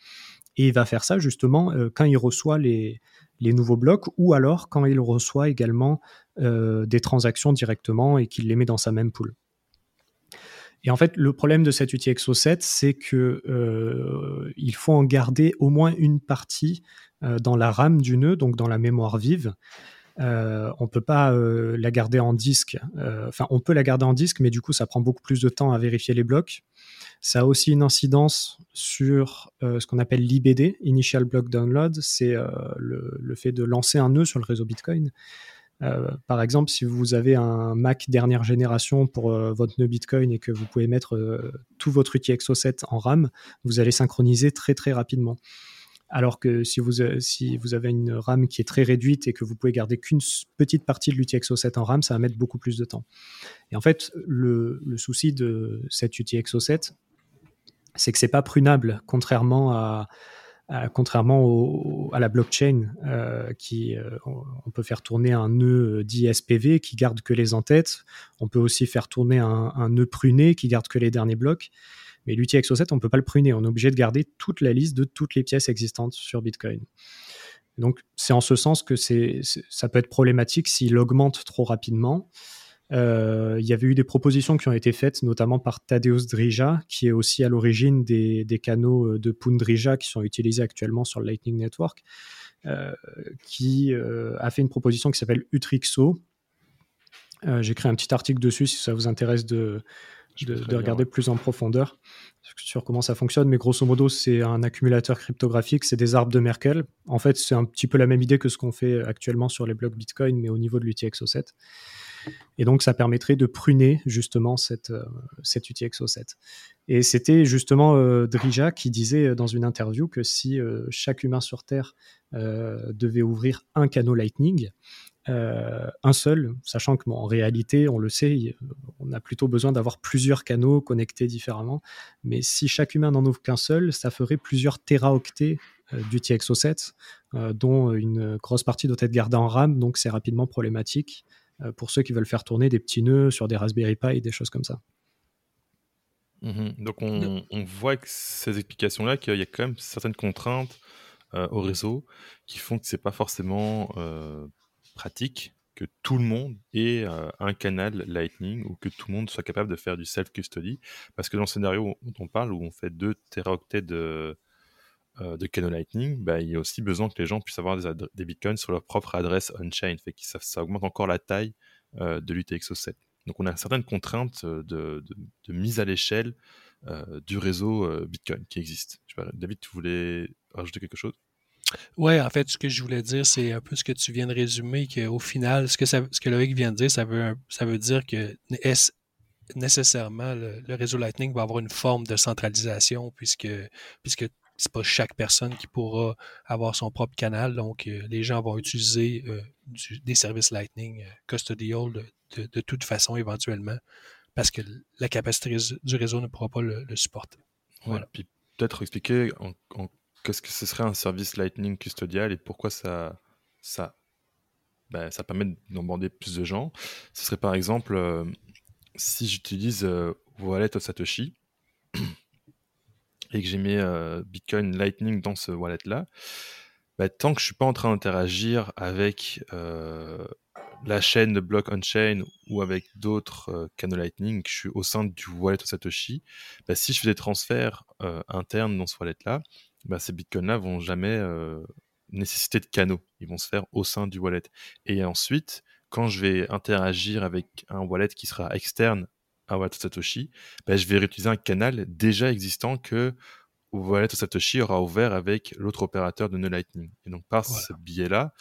Et il va faire ça justement quand il reçoit les, les nouveaux blocs ou alors quand il reçoit également euh, des transactions directement et qu'il les met dans sa même pool. Et en fait, le problème de cette UTXO7, c'est que euh, il faut en garder au moins une partie euh, dans la RAM du nœud, donc dans la mémoire vive. on ne peut pas la garder en disque. Enfin, on peut la garder en disque, mais du coup, ça prend beaucoup plus de temps à vérifier les blocs. Ça a aussi une incidence sur euh, ce qu'on appelle l'IBD, Initial Block Download, c'est euh, le, fait de lancer un nœud sur le réseau Bitcoin. Euh, par exemple, si vous avez un Mac dernière génération pour votre nœud Bitcoin et que vous pouvez mettre tout votre UTXO7 en RAM, vous allez synchroniser très très rapidement. Alors que si vous, avez une RAM qui est très réduite et que vous pouvez garder qu'une petite partie de l'UTXO7 en RAM, ça va mettre beaucoup plus de temps. Et en fait, le, souci de cette UTXO7, c'est que c'est pas prunable, contrairement à, contrairement à la blockchain, euh, qui euh, on peut faire tourner un nœud dit SPV qui garde que les en-têtes. On peut aussi faire tourner un, nœud pruné qui garde que les derniers blocs. Mais l'UTXO7, on ne peut pas le pruner. On est obligé de garder toute la liste de toutes les pièces existantes sur Bitcoin. Donc c'est en ce sens que ça peut être problématique s'il augmente trop rapidement. Euh, il y avait eu des propositions qui ont été faites, notamment par Tadeusz Drija, qui est aussi à l'origine des, canaux de Pundrija qui sont utilisés actuellement sur le Lightning Network, euh, qui euh, a fait une proposition qui s'appelle Utrixo. J'ai écrit un petit article dessus si ça vous intéresse de, de, regarder plus en profondeur sur comment ça fonctionne, mais grosso modo, c'est un accumulateur cryptographique, c'est des arbres de Merkel. En fait, c'est un petit peu la même idée que ce qu'on fait actuellement sur les blocs Bitcoin, mais au niveau de l'UTXO7. Et donc, ça permettrait de pruner justement cette, euh, cet UTXO7. Et c'était justement euh, Drija qui disait dans une interview que si euh, chaque humain sur Terre devait ouvrir un canot Lightning, euh, un seul, sachant que en réalité, on le sait, on a plutôt besoin d'avoir plusieurs canaux connectés différemment. Mais si chaque humain n'en ouvre qu'un seul, ça ferait plusieurs téraoctets euh, du TXO7, euh, dont une grosse partie doit être gardée en RAM, donc c'est rapidement problématique pour ceux qui veulent faire tourner des petits nœuds sur des Raspberry Pi, et des choses comme ça. Mmh donc on, voit avec ces explications-là qu'il y a quand même certaines contraintes au réseau qui font que c'est pas forcément pratique que tout le monde ait euh, un canal Lightning ou que tout le monde soit capable de faire du self-custody. Parce que dans le scénario dont on parle, où on fait 2 teraoctets de, euh, de canaux Lightning, bah, il y a aussi besoin que les gens puissent avoir des, bitcoins sur leur propre adresse on-chain. Fait que ça, augmente encore la taille euh, de l'UTXO7. Donc on a certaines contraintes de, de, mise à l'échelle du réseau Bitcoin qui existe. David, tu voulais rajouter quelque chose? Oui, en fait, ce que je voulais dire, c'est un peu ce que tu viens de résumer, qu'au final, ce que, ça, ce que Loïc vient de dire, ça veut, ça veut dire que nécessairement le, réseau Lightning va avoir une forme de centralisation puisque, puisque c'est pas chaque personne qui pourra avoir son propre canal. Donc, euh, les gens vont utiliser euh, des services Lightning euh, custodial de, de, toute façon éventuellement parce que la capacité du réseau ne pourra pas le, supporter. voilà. Puis peut-être expliquer en, en qu'est-ce que ce serait un service Lightning custodial et pourquoi ça, ça, ben, ça permet d'emborder plus de gens. Ce serait par exemple si j'utilise Wallet of Satoshi et que j'ai mis euh, Bitcoin Lightning dans ce wallet-là, ben, tant que je suis pas en train d'interagir avec la chaîne de block on-chain ou avec d'autres canaux Lightning, je suis au sein du wallet Satoshi, ben, si je fais des transferts internes dans ce wallet-là, bah, ces bitcoins-là vont jamais nécessiter de canaux. Ils vont se faire au sein du wallet. Et ensuite, quand je vais interagir avec un wallet qui sera externe à Wallet Satoshi, bah, je vais réutiliser un canal déjà existant que Wallet Satoshi aura ouvert avec l'autre opérateur de nœud Lightning. Et donc, par ce biais-là,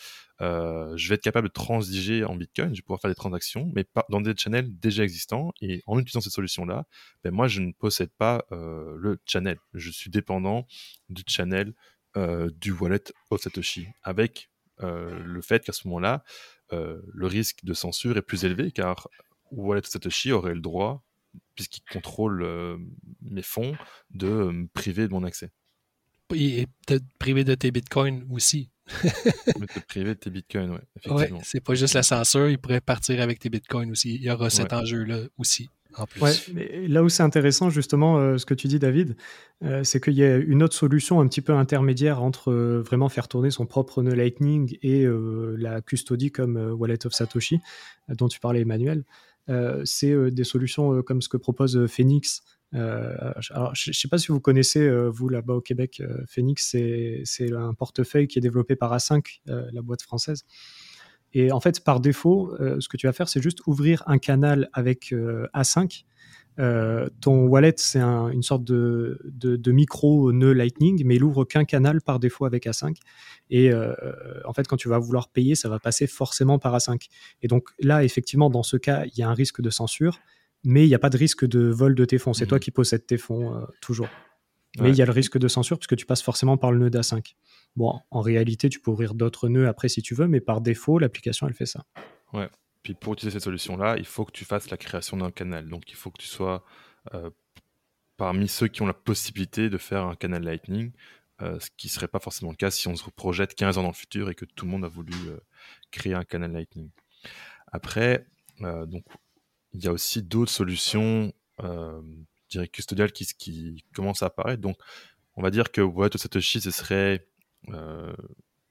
euh, je vais être capable de transiger en Bitcoin, je vais pouvoir faire des transactions, mais pas dans des channels déjà existants. Et en utilisant cette solution-là, ben moi, je ne possède pas euh, le channel. Je suis dépendant du channel euh, du wallet of Satoshi, avec le fait qu'à ce moment-là, le risque de censure est plus élevé, car wallet of Satoshi aurait le droit, puisqu'il contrôle mes fonds, de me priver de mon accès. Et de priver de tes bitcoins aussi. te priver de tes bitcoins, oui. Ouais, c'est pas juste la censure, il pourrait partir avec tes bitcoins aussi. Il y aura cet enjeu-là aussi. En plus. Ouais, mais là où c'est intéressant, justement, euh, ce que tu dis, David, euh, c'est qu'il y a une autre solution un petit peu intermédiaire entre euh, vraiment faire tourner son propre nœud Lightning et la custody comme Wallet of Satoshi, dont tu parlais, Emmanuel. C'est des solutions comme ce que propose Phoenix, euh, je ne sais pas si vous connaissez, euh, vous là-bas au Québec, euh, Phoenix, c'est un portefeuille qui est développé par A5, la boîte française. Et en fait, par défaut, ce que tu vas faire, c'est juste ouvrir un canal avec A5. Ton wallet, c'est une sorte de, de, micro nœud Lightning, mais il ouvre qu'un canal par défaut avec A5. Et en fait, quand tu vas vouloir payer, ça va passer forcément par A5. Et donc là, effectivement, dans ce cas, il y a un risque de censure mais il n'y a pas de risque de vol de tes fonds. C'est toi mhm. qui possèdes tes fonds euh, toujours. Mais il y a le risque de censure puisque tu passes forcément par le nœud d'A5. Bon, en réalité, tu peux ouvrir d'autres nœuds après si tu veux, mais par défaut, l'application, elle fait ça. Ouais. Puis pour utiliser cette solution-là, il faut que tu fasses la création d'un canal. Donc il faut que tu sois euh, parmi ceux qui ont la possibilité de faire un canal Lightning, euh, ce qui ne serait pas forcément le cas si on se projette 15 ans dans le futur et que tout le monde a voulu créer un canal Lightning. Après, donc il y a aussi d'autres solutions, euh, dirais custodiales qui, commencent à apparaître. Donc, on va dire que Wallet of Satoshi, ce serait euh,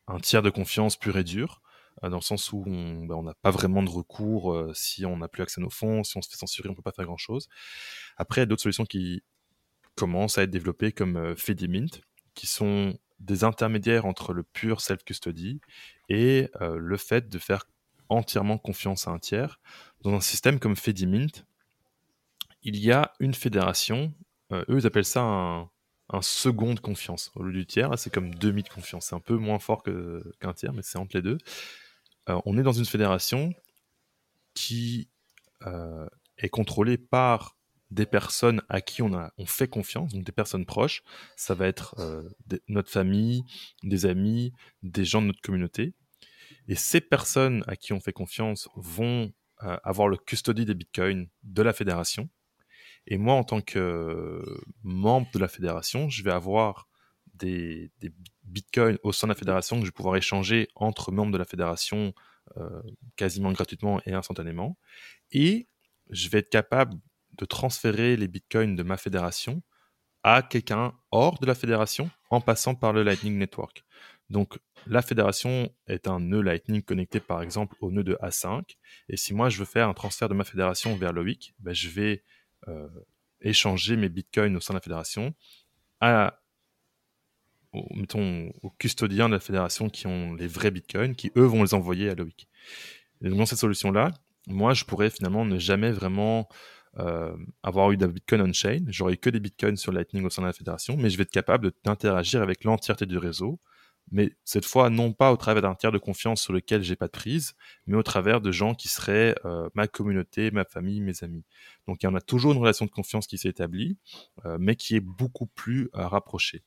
un tiers de confiance pur et dur, dans le sens où ben, on n'a pas vraiment de recours si on n'a plus accès à nos fonds, si on se fait censurer, on ne peut pas faire grand-chose. Après, il y a d'autres solutions qui commencent à être développées comme Fedimint, qui sont des intermédiaires entre le pur self-custody et le fait de faire entièrement confiance à un tiers. Dans un système comme Fedimint, il y a une fédération, eux ils appellent ça un, un second de confiance. Au lieu du tiers, c'est comme demi de confiance. C'est un peu moins fort qu'un tiers, mais c'est entre les deux. Euh, on est dans une fédération qui euh, est contrôlée par des personnes à qui on, a, on fait confiance, donc des personnes proches. Ça va être euh, notre famille, des amis, des gens de notre communauté. Et ces personnes à qui on fait confiance vont avoir le custody des bitcoins de la fédération. Et moi, en tant que membre de la fédération, je vais avoir des, bitcoins au sein de la fédération que je vais pouvoir échanger entre membres de la fédération euh, quasiment gratuitement et instantanément. Et je vais être capable de transférer les bitcoins de ma fédération à quelqu'un hors de la fédération en passant par le Lightning Network. Donc la fédération est un nœud Lightning connecté par exemple au nœud de A5. Et si moi je veux faire un transfert de ma fédération vers Loic, ben, je vais échanger mes bitcoins au sein de la fédération à, mettons, aux custodiens de la fédération qui ont les vrais bitcoins, qui eux vont les envoyer à Loïc. Et dans cette solution-là, moi, je pourrais finalement ne jamais vraiment euh, avoir eu de bitcoin on-chain. J'aurais que des bitcoins sur Lightning au sein de la fédération, mais je vais être capable d'interagir avec l'entièreté du réseau mais cette fois non pas au travers d'un tiers de confiance sur lequel j'ai pas de prise, mais au travers de gens qui seraient euh, ma communauté, ma famille, mes amis. Donc il y en a toujours une relation de confiance qui s'est établie, euh, mais qui est beaucoup plus euh, rapprochée.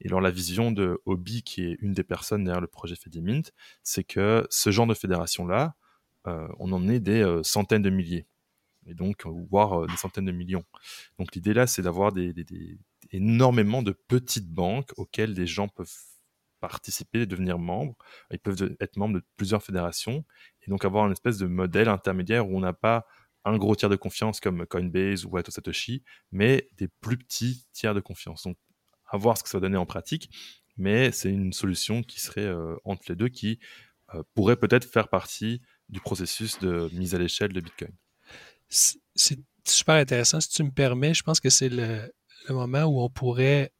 Et alors la vision de Hobby, qui est une des personnes derrière le projet Fedimint, c'est que ce genre de fédération-là, on en est des centaines de milliers, et donc voire des centaines de millions. Donc l'idée là, c'est d'avoir des, énormément de petites banques auxquelles des gens peuvent participer, devenir membre. Ils peuvent être membres de plusieurs fédérations et donc avoir une espèce de modèle intermédiaire où on n'a pas un gros tiers de confiance comme Coinbase ou Ato Satoshi, mais des plus petits tiers de confiance. Donc, à voir ce que ça va donner en pratique, mais c'est une solution qui serait euh, entre les deux qui euh, pourrait peut-être faire partie du processus de mise à l'échelle de Bitcoin. C'est super intéressant. Si tu me permets, je pense que c'est le, le moment où on pourrait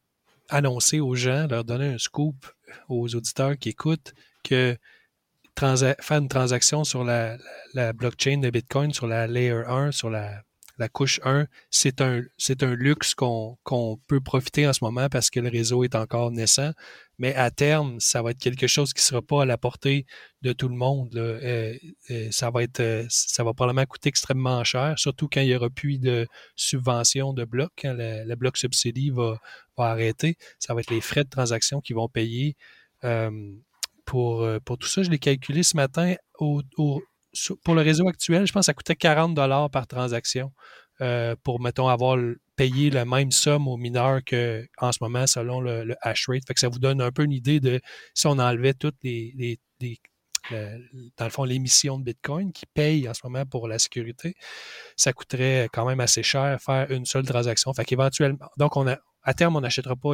annoncer aux gens, leur donner un scoop aux auditeurs qui écoutent que faire une transaction sur la, blockchain de Bitcoin, sur la layer 1, sur la, couche 1, c'est un, un luxe qu'on peut profiter en ce moment parce que le réseau est encore naissant. Mais à terme, ça va être quelque chose qui ne sera pas à la portée de tout le monde. Euh, euh, ça, va être, euh, ça va probablement coûter extrêmement cher, surtout quand il n'y aura plus de subvention de bloc, quand le, bloc subsidy va, va, arrêter. Ça va être les frais de transaction qui vont payer pour, pour tout ça. Je l'ai calculé ce matin. Au, pour le réseau actuel, je pense que ça coûtait 40 par transaction pour, mettons, avoir payer la même somme aux mineurs qu'en ce moment selon le, hash rate. Fait que ça vous donne un peu une idée de si on enlevait toutes les, dans le fond, l'émission de Bitcoin qui paye en ce moment pour la sécurité, ça coûterait quand même assez cher faire une seule transaction. Fait qu'éventuellement, donc on a, à terme, on n'achètera pas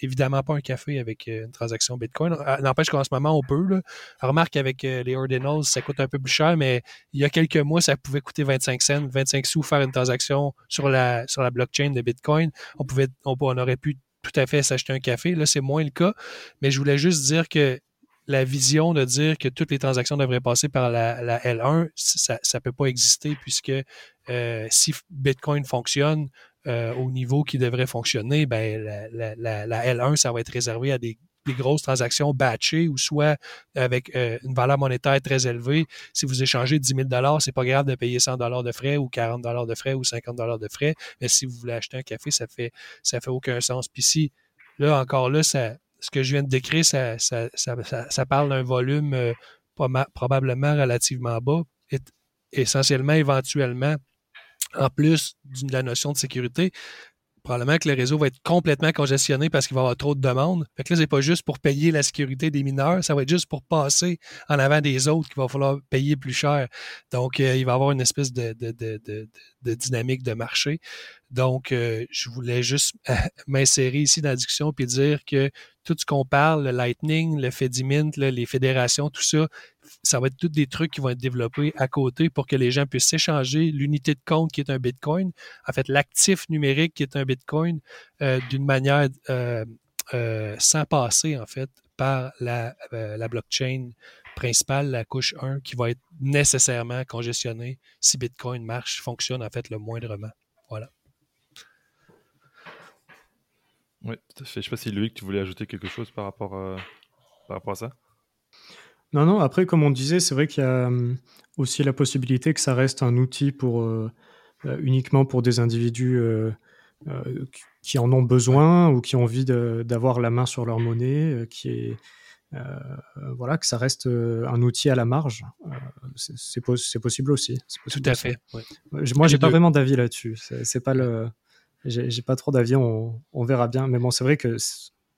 évidemment pas un café avec euh, une transaction Bitcoin. Euh, n'empêche qu'en ce moment, on peut. Remarque qu'avec euh, les ordinals, ça coûte un peu plus cher, mais il y a quelques mois, ça pouvait coûter 25 cents, 25 sous faire une transaction sur la, sur la blockchain de Bitcoin. On, pouvait, on, aurait pu tout à fait s'acheter un café. Là, c'est moins le cas. Mais je voulais juste dire que la vision de dire que toutes les transactions devraient passer par la, L1, ça ne peut pas exister puisque si Bitcoin fonctionne, euh, au niveau qui devrait fonctionner, ben, la, L1, ça va être réservé à des, grosses transactions batchées ou soit avec euh, une valeur monétaire très élevée. Si vous échangez 10 000 c'est pas grave de payer 100 de frais ou 40 de frais ou 50 de frais. Mais si vous voulez acheter un café, ça fait, ça fait aucun sens. Puis si, là, encore là, ça, ce que je viens de décrire, ça, ça, ça, parle d'un volume euh, probablement relativement bas, essentiellement, éventuellement, en plus de la notion de sécurité, probablement que le réseau va être complètement congestionné parce qu'il va y avoir trop de demandes. Fait que là, c'est pas juste pour payer la sécurité des mineurs, ça va être juste pour passer en avant des autres qu'il va falloir payer plus cher. Donc, euh, il va y avoir une espèce de, dynamique de marché. Donc, euh, je voulais juste m'insérer ici dans la discussion puis dire que tout ce qu'on parle, le Lightning, le Fedimint, les fédérations, tout ça, ça va être tous des trucs qui vont être développés à côté pour que les gens puissent s'échanger l'unité de compte qui est un Bitcoin, en fait l'actif numérique qui est un Bitcoin, euh, d'une manière euh, euh, sans passer en fait par la, blockchain principale, la couche 1, qui va être nécessairement congestionnée si Bitcoin marche, fonctionne en fait le moindrement. Voilà. Oui, tout à fait. Je ne sais pas si Loïc, tu voulais ajouter quelque chose par rapport, par rapport à ça? Non, non, après, comme on disait, c'est vrai qu'il y a hum, aussi la possibilité que ça reste un outil pour, euh, euh, uniquement pour des individus euh, qui en ont besoin ou qui ont envie d'avoir la main sur leur monnaie, qui est, voilà, que ça reste un outil à la marge. c'est possible aussi. Tout à fait. Moi, j'ai pas vraiment d'avis là-dessus. C'est pas le, j'ai pas trop d'avis. On, on, verra bien. Mais bon, c'est vrai que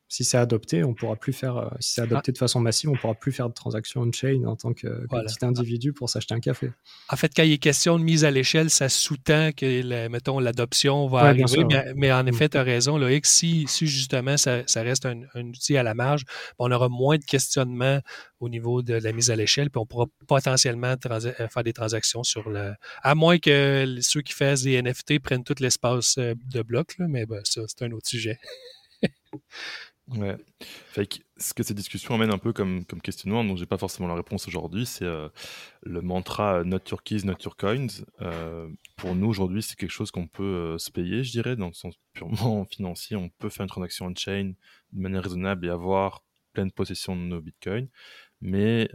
si c'est adopté, on pourra plus faire, euh, si c'est adopté ah. de façon massive, on pourra plus faire de transactions on-chain en tant que, petit individu pour s'acheter un café. En fait, quand il est question de mise à l'échelle, ça sous-tend que, mettons, l'adoption va arriver. mais, en mm. effet, tu as raison, Loïc, si, si justement ça, reste un, outil à la marge, on aura moins de questionnements au niveau de la mise à l'échelle, puis on pourra potentiellement euh, faire des transactions sur le. À moins que ceux qui fassent des NFT prennent tout l'espace euh, de bloc, mais ben, ça, c'est un autre sujet. Ouais. Fait ce que ces discussions amènent un peu comme, comme questionnement, dont j'ai pas forcément la réponse aujourd'hui, c'est euh, le mantra Not your keys, not your coins. Euh, pour nous, aujourd'hui, c'est quelque chose qu'on peut euh, se payer, je dirais, dans le sens purement financier. On peut faire une transaction on-chain de manière raisonnable et avoir pleine possession de nos bitcoins. Mais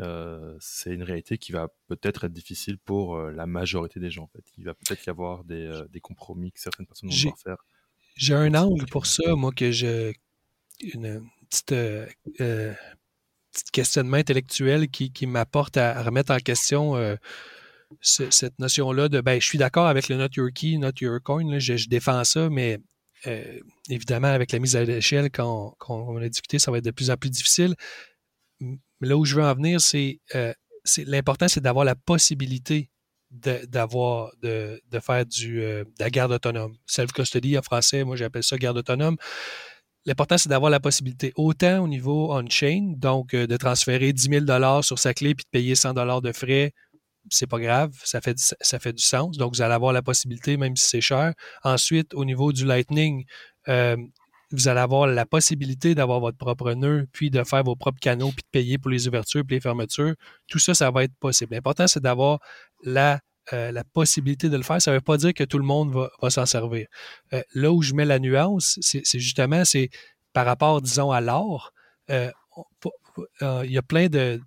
c'est une réalité qui va peut-être être difficile pour la majorité des gens. En fait. Il va peut-être y avoir des, des compromis que certaines personnes vont devoir faire. J'ai un angle pour ça, moi, que je, une petite, euh, euh, questionnement intellectuel qui, m'apporte à, remettre en question euh, cette notion-là de ben, je suis d'accord avec le not your key, not your coin, je, défends ça, mais évidemment, avec la mise à l'échelle, quand, on a discuté, ça va être de plus en plus difficile. Mais là où je veux en venir, c'est l'important, c'est d'avoir la possibilité d'avoir de, de, faire du, de la garde autonome. Self-custody en français, moi j'appelle ça garde autonome. L'important, c'est d'avoir la possibilité, autant au niveau on-chain, donc euh, de transférer 10 000 sur sa clé puis de payer 100 de frais, c'est pas grave, ça fait, ça fait du sens. Donc, vous allez avoir la possibilité, même si c'est cher. Ensuite, au niveau du Lightning, euh, vous allez avoir la possibilité d'avoir votre propre nœud, puis de faire vos propres canaux, puis de payer pour les ouvertures, puis les fermetures. Tout ça, ça va être possible. L'important, c'est d'avoir la euh, la possibilité de le faire, ça ne veut pas dire que tout le monde va, s'en servir. Euh, là où je mets la nuance, c'est justement c'est par rapport, disons, à l'or. Euh, il y a plein de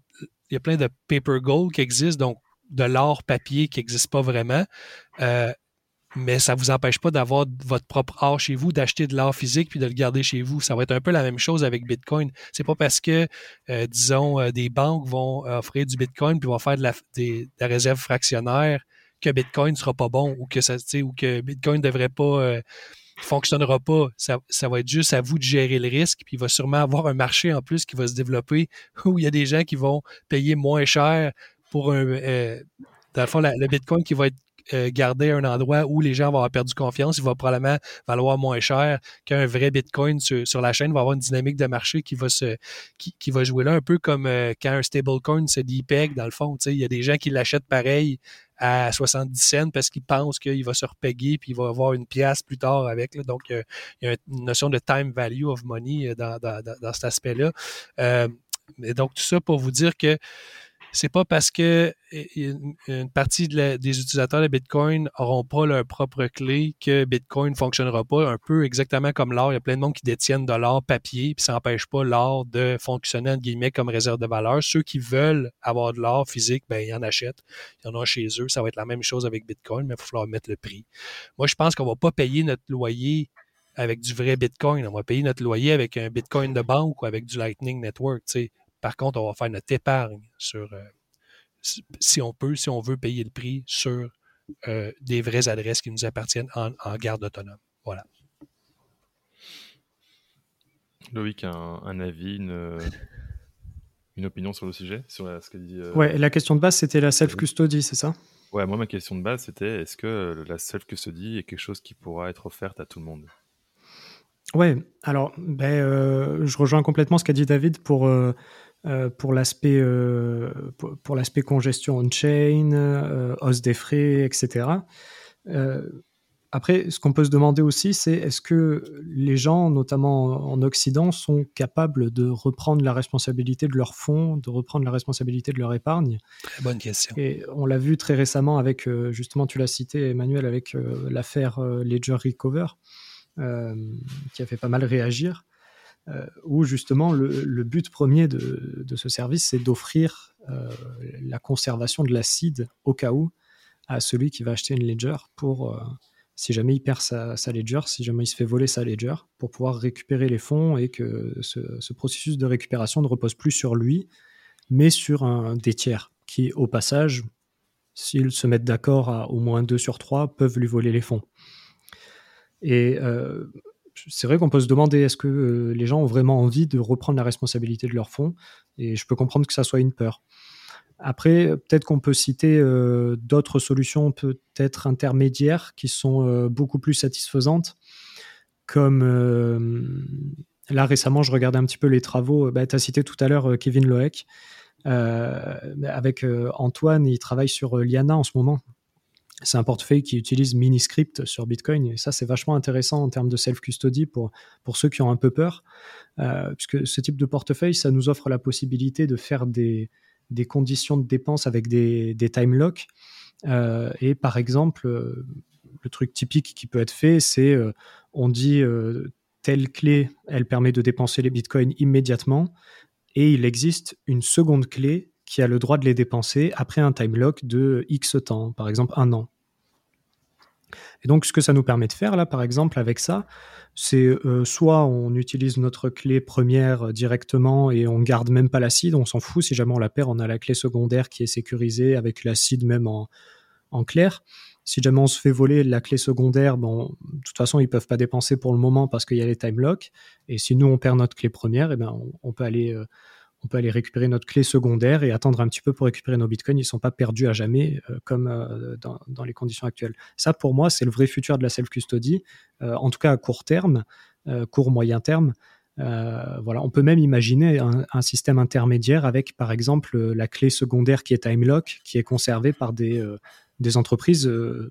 il y a plein de paper gold qui existent, donc de l'or papier qui n'existe pas vraiment mais ça ne vous empêche pas d'avoir votre propre or chez vous, d'acheter de l'or physique puis de le garder chez vous. Ça va être un peu la même chose avec Bitcoin. C'est pas parce que, euh, disons, euh, des banques vont offrir du Bitcoin puis vont faire de la, réserve fractionnaire que Bitcoin ne sera pas bon ou que ça, ou que Bitcoin ne devrait pas euh, fonctionnera pas. Ça, va être juste à vous de gérer le risque. Puis il va sûrement avoir un marché en plus qui va se développer où il y a des gens qui vont payer moins cher pour un. dans le fond, le Bitcoin qui va être euh, garder un endroit où les gens vont avoir perdu confiance, il va probablement valoir moins cher qu'un vrai Bitcoin sur, la chaîne. Il va avoir une dynamique de marché qui va se qui, va jouer là, un peu comme euh, quand un stablecoin se depeg, dans le fond. Il y a des gens qui l'achètent pareil à 70 cents parce qu'ils pensent qu'il va se repeguer puis il va avoir une pièce plus tard avec. Donc, il y a une notion de time value of money euh, dans, dans cet aspect-là. et donc, tout ça pour vous dire que c'est pas parce que une partie des utilisateurs de Bitcoin n'auront pas leur propre clé que Bitcoin ne fonctionnera pas. Un peu exactement comme l'or. Il y a plein de monde qui détiennent de l'or papier, puis ça n'empêche pas l'or de fonctionner entre guillemets comme réserve de valeur. Ceux qui veulent avoir de l'or physique, ben ils en achètent. Ils en ont chez eux. Ça va être la même chose avec Bitcoin, mais il va falloir mettre le prix. Moi, je pense qu'on va pas payer notre loyer avec du vrai Bitcoin. On va payer notre loyer avec un Bitcoin de banque ou avec du Lightning Network. Par contre, on va faire notre épargne sur, euh, si on peut, si on veut payer le prix sur euh, des vraies adresses qui nous appartiennent en, garde autonome. Voilà. Loïc, un, un avis, une, une opinion sur le sujet sur ce que dit, Ouais, la question de base, c'était la self-custody, c'est ça? Ouais, moi, ma question de base, c'était est-ce que la self-custody est quelque chose qui pourra être offerte à tout le monde? Ouais, alors, ben, je rejoins complètement ce qu'a dit David pour, pour l'aspect pour, l'aspect congestion on-chain, hausse des frais, etc. Après, ce qu'on peut se demander aussi, c'est est-ce que les gens, notamment en Occident, sont capables de reprendre la responsabilité de leurs fonds, de reprendre la responsabilité de leur épargne? Très bonne question. Et on l'a vu très récemment avec, euh, justement, tu l'as cité, Emmanuel, avec euh, l'affaire euh, Ledger Recover, qui a fait pas mal réagir, où justement le, but premier de, ce service, c'est d'offrir la conservation de l'acide au cas où à celui qui va acheter une Ledger pour si jamais il perd sa, ledger, si jamais il se fait voler sa ledger, pour pouvoir récupérer les fonds et que ce, processus de récupération ne repose plus sur lui, mais sur un des tiers qui, au passage, s'ils se mettent d'accord à au moins deux sur trois, peuvent lui voler les fonds. Et euh, c'est vrai qu'on peut se demander est-ce que euh, les gens ont vraiment envie de reprendre la responsabilité de leurs fonds Et je peux comprendre que ça soit une peur. Après, peut-être qu'on peut citer euh, d'autres solutions peut-être intermédiaires qui sont euh, beaucoup plus satisfaisantes, comme là récemment, je regardais un petit peu les travaux. Bah, tu as cité tout à l'heure Kevin Loek. avec Antoine, il travaille sur Liana en ce moment. C'est un portefeuille qui utilise Miniscript sur Bitcoin et ça, c'est vachement intéressant en termes de self-custody pour, ceux qui ont un peu peur, puisque ce type de portefeuille, ça nous offre la possibilité de faire des, conditions de dépenses avec des, des time locks. Euh, et par exemple, euh, le truc typique qui peut être fait, c'est euh, on dit telle clé, elle permet de dépenser les bitcoins immédiatement, et il existe une seconde clé qui a le droit de les dépenser après un time lock de X temps, par exemple un an. Et donc, ce que ça nous permet de faire, là, par exemple, avec ça, c'est euh, soit on utilise notre clé première directement et on garde même pas l'acide, on s'en fout, si jamais on la perd, on a la clé secondaire qui est sécurisée avec l'acide même en, clair. Si jamais on se fait voler la clé secondaire, bon, de toute façon, ils peuvent pas dépenser pour le moment parce qu'il y a les time locks. Et si nous, on perd notre clé première, eh ben, on, peut aller euh, on peut aller récupérer notre clé secondaire et attendre un petit peu pour récupérer nos bitcoins. Ils ne sont pas perdus à jamais euh, comme euh, dans, les conditions actuelles. Ça, pour moi, c'est le vrai futur de la self-custody, euh, en tout cas à court terme, court moyen terme. voilà, on peut même imaginer un, système intermédiaire avec, par exemple, la clé secondaire qui est time lock, qui est conservée par des, entreprises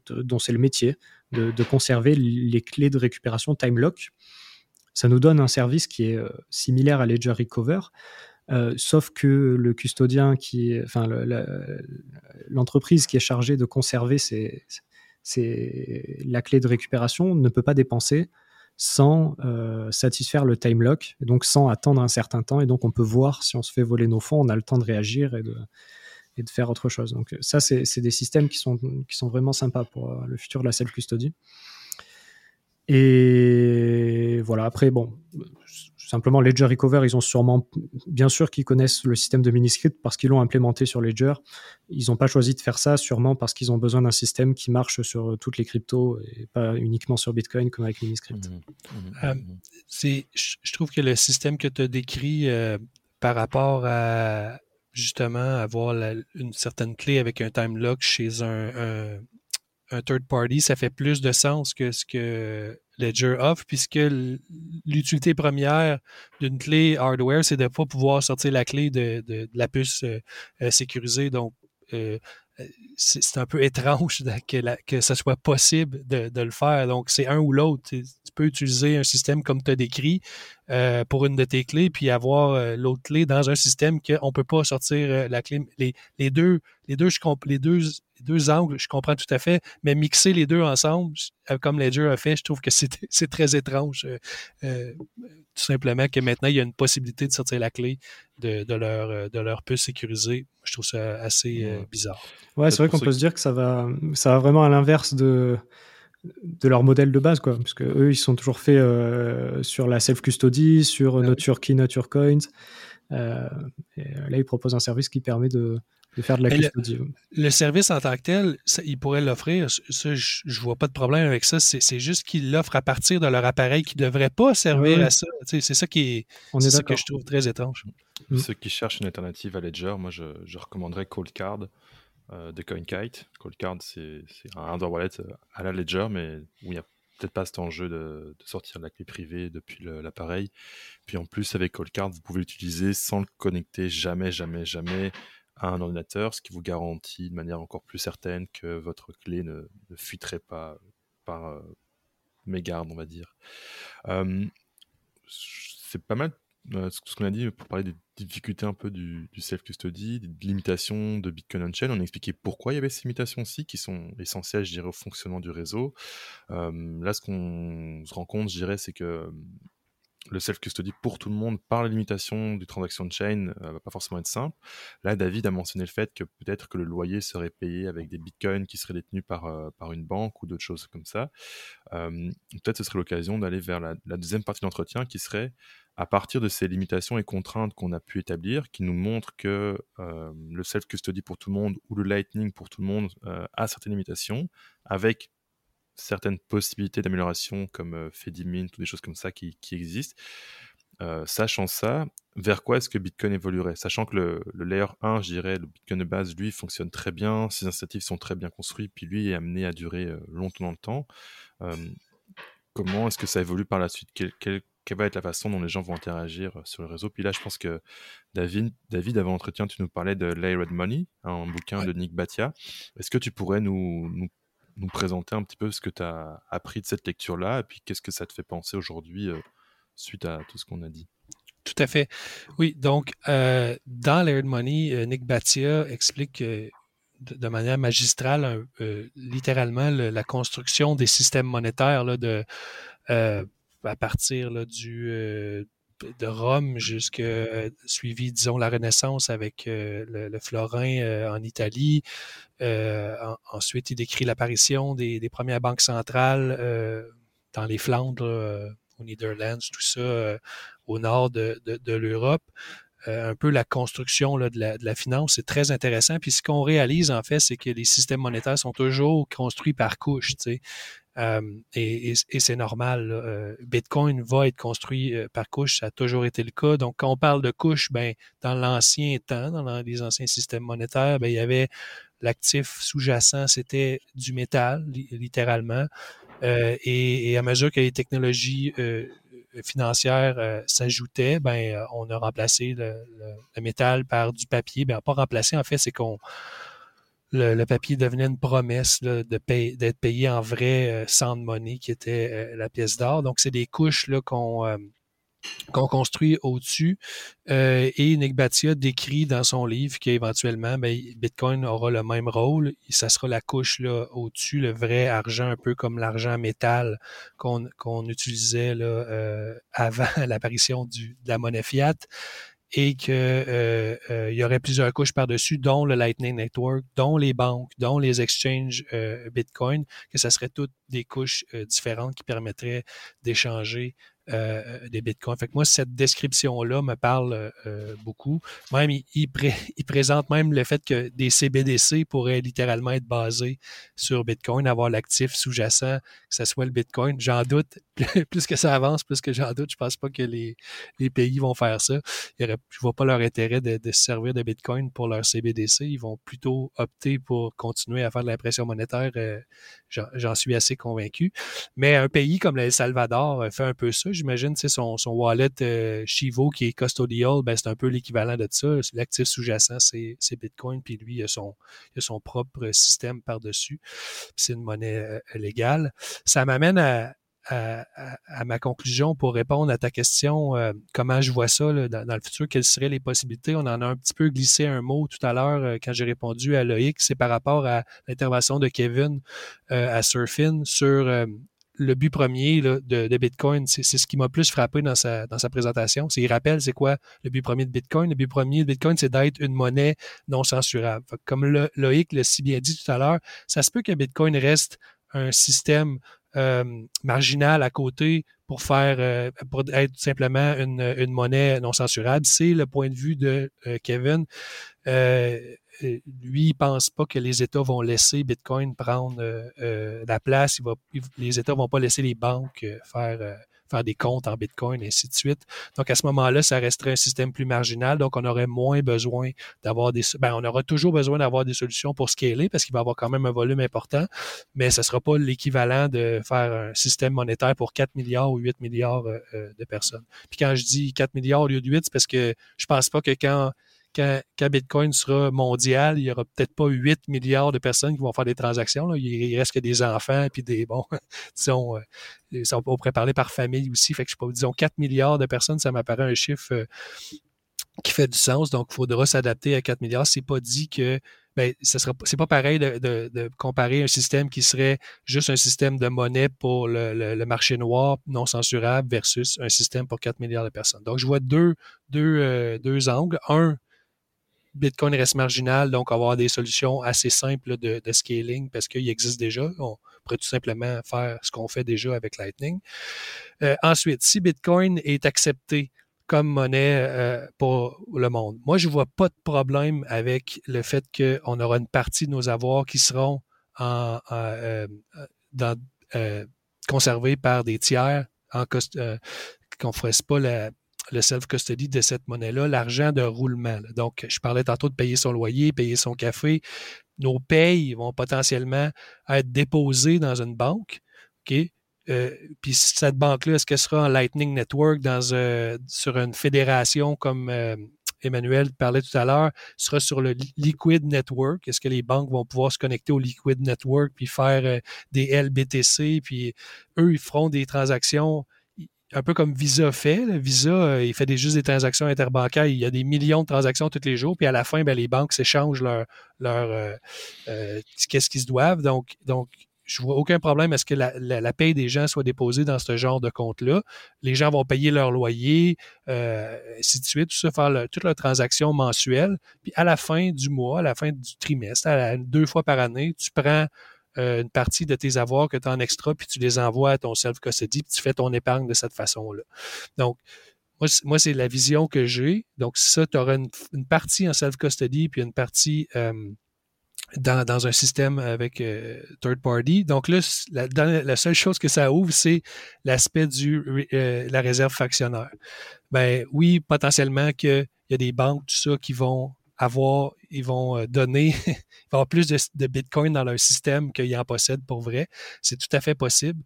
dont c'est le métier de, conserver les clés de récupération time lock. Ça nous donne un service qui est similaire à Ledger Recover, euh, sauf que le custodien qui, enfin, l'entreprise qui est chargée de conserver la clé de récupération ne peut pas dépenser sans euh, satisfaire le time lock, donc sans attendre un certain temps. Et donc, on peut voir si on se fait voler nos fonds, on a le temps de réagir et de, faire autre chose. Donc, ça, c'est des systèmes qui sont, qui sont vraiment sympas pour euh, le futur de la self-custody. Et voilà, après, bon, simplement Ledger Recover, ils ont sûrement, bien sûr qu'ils connaissent le système de Miniscript parce qu'ils l'ont implémenté sur Ledger. Ils n'ont pas choisi de faire ça sûrement parce qu'ils ont besoin d'un système qui marche sur toutes les cryptos et pas uniquement sur Bitcoin comme avec Miniscript. Mmh, mmh, mmh, euh, c'est, je trouve que le système que tu as décrit euh, par rapport à justement avoir une certaine clé avec un time lock chez un, un third party, ça fait plus de sens que ce que Ledger offre, puisque l'utilité première d'une clé hardware, c'est de ne pas pouvoir sortir la clé de, la puce euh, euh, sécurisée. Donc, euh, c'est un peu étrange que, que ce soit possible de, le faire. Donc, c'est un ou l'autre. Tu peux utiliser un système comme tu as décrit pour une de tes clés, puis avoir l'autre clé dans un système qu'on ne peut pas sortir la clé. Les, les deux, les deux, je, les deux deux angles, je comprends tout à fait, mais mixer les deux ensemble, euh, comme Ledger a fait, je trouve que c'est très étrange. Euh, euh, tout simplement que maintenant, il y a une possibilité de sortir la clé de, leur, de leur puce sécurisée. Je trouve ça assez bizarre. Ouais, c'est vrai qu'on peut se dire que ça va, ça va vraiment à l'inverse de, de leur modèle de base, quoi. Parce que eux, ils sont toujours faits sur la self-custody, sur ah, Not Your Key, Not Your Coins. et là, ils proposent un service qui permet de, de faire de la custodie. Le, service en tant que tel, il pourrait l'offrir. Ça, je, ne vois pas de problème avec ça. C'est juste qu'il l'offre à partir de leur appareil qui ne devrait pas servir à ça. C'est ça qui est, est, ça que je trouve très étrange. Mm. Ceux qui cherchent une alternative à Ledger, moi je, je recommanderais Coldcard euh, de CoinKite. Coldcard, c'est un hardware wallet euh, à la Ledger, mais où il n'y a peut-être pas cet enjeu de, sortir la clé privée depuis l'appareil. Puis en plus, avec Coldcard, vous pouvez l'utiliser sans le connecter jamais, jamais, jamais à un ordinateur, ce qui vous garantit de manière encore plus certaine que votre clé ne, fuiterait pas par euh, mégarde, on va dire. C'est pas mal euh, ce qu'on a dit pour parler des difficultés un peu du, self-custody, des limitations de Bitcoin on-chain. On a expliqué pourquoi il y avait ces limitations-ci qui sont essentielles, je dirais, au fonctionnement du réseau. Là, ce qu'on se rend compte, je dirais, c'est que le self-custody pour tout le monde par la limitation du transaction chain euh, va pas forcément être simple. Là, David a mentionné le fait que peut-être que le loyer serait payé avec des bitcoins qui seraient détenus par, euh, par une banque ou d'autres choses comme ça. Euh, peut-être ce serait l'occasion d'aller vers la, deuxième partie de l'entretien qui serait à partir de ces limitations et contraintes qu'on a pu établir, qui nous montrent que le self-custody pour tout le monde ou le lightning pour tout le monde a certaines limitations, avec certaines possibilités d'amélioration comme Fedimint ou des choses comme ça qui, existent. Euh, sachant ça, vers quoi est-ce que Bitcoin évoluerait? Sachant que le, layer 1, je dirais, le Bitcoin de base, lui, fonctionne très bien, ses incitatifs sont très bien construits, puis lui est amené à durer longtemps dans le temps. comment est-ce que ça évolue par la suite? Quelle, va être la façon dont les gens vont interagir sur le réseau? Puis là, je pense que David, David avant l'entretien, tu nous parlais de Layered Money, un bouquin de Nick Batia. Est-ce que tu pourrais nous, nous nous présenter un petit peu ce que tu as appris de cette lecture-là et puis qu'est-ce que ça te fait penser aujourd'hui euh, suite à tout ce qu'on a dit? Tout à fait. Oui, donc euh, dans Layered Money, euh, Nick Batia explique de, manière magistrale, littéralement, la construction des systèmes monétaires à partir du, de Rome jusqu'à euh, suivi, disons, la Renaissance avec euh, le, florin euh, en Italie. ensuite, il décrit l'apparition des, premières banques centrales dans les Flandres, aux Netherlands, tout ça, au nord de, l'Europe. un peu la construction de, la, de, la, finance, c'est très intéressant. Puis ce qu'on réalise, en fait, c'est que les systèmes monétaires sont toujours construits par couches. Tu sais. Euh, et, c'est normal. Euh, Bitcoin va être construit par couche, ça a toujours été le cas. Donc, quand on parle de couche, ben, dans l'ancien temps, dans les anciens systèmes monétaires, ben, il y avait l'actif sous-jacent, c'était du métal, littéralement. et, à mesure que les technologies financières s'ajoutaient, ben, on a remplacé le, le, métal par du papier. Ben, pas remplacé, en fait, c'est qu'on le, papier devenait une promesse d'être payé en vrai euh, sans de monnaie, qui était euh, la pièce d'or. Donc, c'est des couches euh, qu'on construit au-dessus. et Nick Batia décrit dans son livre qu'éventuellement, ben, Bitcoin aura le même rôle. Ça sera la couche là, au-dessus, le vrai argent, un peu comme l'argent métal qu'on utilisait là, avant l'apparition de la monnaie fiat et qu'il euh, euh, y aurait plusieurs couches par-dessus, dont le Lightning Network, dont les banques, dont les exchanges euh, Bitcoin, que ça serait toutes des couches différentes qui permettraient d'échanger euh, des bitcoins. Fait que moi, cette description-là me parle euh, beaucoup. Même, il, présente même le fait que des CBDC pourraient littéralement être basés sur Bitcoin, avoir l'actif sous-jacent, que ce soit le Bitcoin. J'en doute. plus que ça avance, plus que j'en doute. Je pense pas que les, pays vont faire ça. je ne vois pas leur intérêt de, se servir de Bitcoin pour leur CBDC. Ils vont plutôt opter pour continuer à faire de l'impression monétaire. Euh, j'en suis assez convaincu. Mais un pays comme le Salvador fait un peu ça j'imagine, son, son wallet euh, Chivo qui est custodial, ben, c'est un peu l'équivalent de ça. L'actif sous-jacent, c'est Bitcoin, puis lui, il a son, propre système par-dessus. C'est une monnaie euh, légale. Ça m'amène à, à, ma conclusion pour répondre à ta question, euh, comment je vois ça dans, le futur, quelles seraient les possibilités? On en a un petit peu glissé un mot tout à l'heure quand j'ai répondu à Loïc, c'est par rapport à l'intervention de Kevin à Surfin sur le but premier de, Bitcoin, c'est ce qui m'a plus frappé dans sa, dans sa présentation. C'est il rappelle c'est quoi le but premier de Bitcoin? Le but premier de Bitcoin, c'est d'être une monnaie non censurable. Comme Loïc l'a si bien dit tout à l'heure, ça se peut que Bitcoin reste un système euh, marginal à côté pour faire euh, pour être simplement une, une monnaie non censurable. C'est le point de vue de euh, Kevin. Lui, il pense pas que les États vont laisser Bitcoin prendre la place. Il va, les États vont pas laisser les banques faire des comptes en Bitcoin, et ainsi de suite. Donc, à ce moment-là, ça resterait un système plus marginal. Donc, on aurait moins besoin d'avoir des... Ben, on aura toujours besoin d'avoir des solutions pour scaler parce qu'il va y avoir quand même un volume important, mais ce ne sera pas l'équivalent de faire un système monétaire pour 4 milliards ou 8 milliards euh, euh, de personnes. Puis quand je dis 4 milliards au lieu de 8, c'est parce que je pense pas que quand quand, Bitcoin sera mondial, il n'y aura peut-être pas 8 milliards de personnes qui vont faire des transactions. Là. Il reste que des enfants, puis des, bon, disons, euh, on pourrait parler par famille aussi. Fait que je sais pas, disons 4 milliards de personnes, ça m'apparaît un chiffre euh, qui fait du sens. Donc, il faudra s'adapter à 4 milliards. C'est pas dit que ben, ce sera, c'est pas pareil de, comparer un système qui serait juste un système de monnaie pour le, marché noir non censurable versus un système pour 4 milliards de personnes. Donc, je vois deux, deux, euh, deux angles. Un, Bitcoin reste marginal, donc avoir des solutions assez simples de, scaling parce qu'il existe déjà. On pourrait tout simplement faire ce qu'on fait déjà avec Lightning. Euh, ensuite, si Bitcoin est accepté comme monnaie euh, pour le monde, moi, je ne vois pas de problème avec le fait qu'on aura une partie de nos avoirs qui seront en, euh, conservés par des tiers en qu'on ne ferait pas la, le self-custody de cette monnaie-là, l'argent de roulement. Donc, je parlais tantôt de payer son loyer, payer son café. Nos payes vont potentiellement être déposées dans une banque. OK? Euh, puis cette banque-là, est-ce qu'elle sera en Lightning Network dans, euh, sur une fédération comme euh, Emmanuel parlait tout à l'heure, sera sur le Liquid Network? Est-ce que les banques vont pouvoir se connecter au Liquid Network puis faire des LBTC, puis eux, ils feront des transactions un peu comme Visa fait. Visa, euh, il fait des, juste des transactions interbancaires. Il y a des millions de transactions tous les jours. Puis à la fin, ben, les banques s'échangent leur, leur euh, euh, qu'est-ce qu'ils se doivent. Donc, donc, je vois aucun problème à ce que la, la, paye des gens soit déposée dans ce genre de compte-là. Les gens vont payer leur loyer, ainsi de suite, tout ça, faire toutes leurs transactions mensuelles. Puis à la fin du mois, à la fin du trimestre, deux fois par année, tu prends euh, une partie de tes avoirs que tu as en extra, puis tu les envoies à ton self-custody, puis tu fais ton épargne de cette façon-là. Donc, moi, c'est la vision que j'ai. Donc, ça, tu auras une, partie en self-custody, puis une partie euh, dans, un système avec euh, third party. Donc là, la, seule chose que ça ouvre, c'est l'aspect du la réserve factionnaire. Ben oui, potentiellement qu'il y a des banques, tout ça, qui vont avoir, ils vont euh, donner, ils vont avoir plus de, Bitcoin dans leur système qu'ils en possèdent pour vrai. C'est tout à fait possible.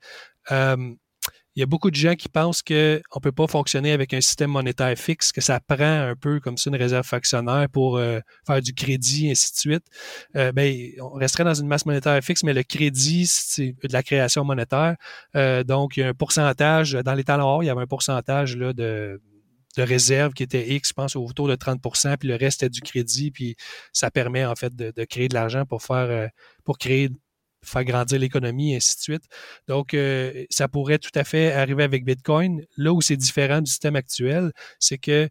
il y a beaucoup de gens qui pensent qu'on ne peut pas fonctionner avec un système monétaire fixe, que ça prend un peu comme ça une réserve factionnaire pour euh, faire du crédit, et ainsi de suite. Euh, ben, on resterait dans une masse monétaire fixe, mais le crédit, c'est de la création monétaire. donc, il y a un pourcentage, dans les talents or, il y avait un pourcentage là, de de réserve qui était X, je pense, autour de 30% puis le reste est du crédit, puis ça permet en fait de, créer de l'argent pour faire euh, pour créer faire grandir l'économie et ainsi de suite. Donc, euh, ça pourrait tout à fait arriver avec Bitcoin. Là où c'est différent du système actuel, c'est que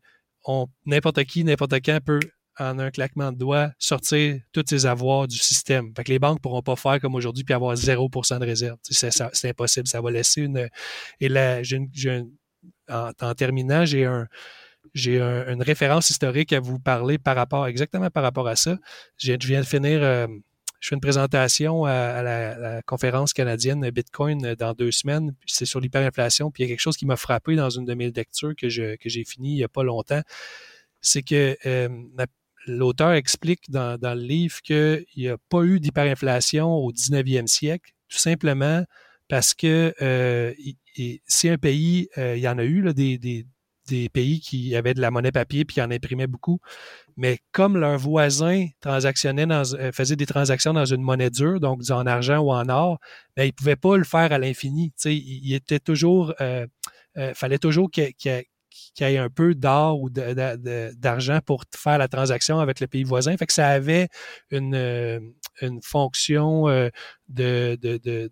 n'importe qui, n'importe quand peut, en un claquement de doigts, sortir tous ses avoirs du système. Fait que les banques pourront pas faire comme aujourd'hui puis avoir 0% de réserve. C'est impossible. Ça va laisser une... Et là, j'ai une, en, terminant, j'ai un, j'ai une référence historique à vous parler par rapport, exactement par rapport à ça. Je, viens de finir, euh, je fais une présentation à, la, conférence canadienne Bitcoin dans deux semaines. C'est sur l'hyperinflation. Puis il y a quelque chose qui m'a frappé dans une de mes lectures que, j'ai fini il n'y a pas longtemps. C'est que euh, l'auteur explique dans, dans le livre qu'il n'y a pas eu d'hyperinflation au 19e siècle, tout simplement parce que euh, si un pays, euh, il y en a eu des, pays qui avaient de la monnaie papier puis qui en imprimaient beaucoup, mais comme leurs voisins transactionnaient dans, euh, des transactions dans une monnaie dure, donc en argent ou en or, ben, ils ne pouvaient pas le faire à l'infini. Il, il était toujours, euh, fallait toujours qu'il y ait qu'il y ait un peu d'or ou d'argent pour faire la transaction avec le pays voisin. Fait que ça avait une, une fonction euh, de, de, de,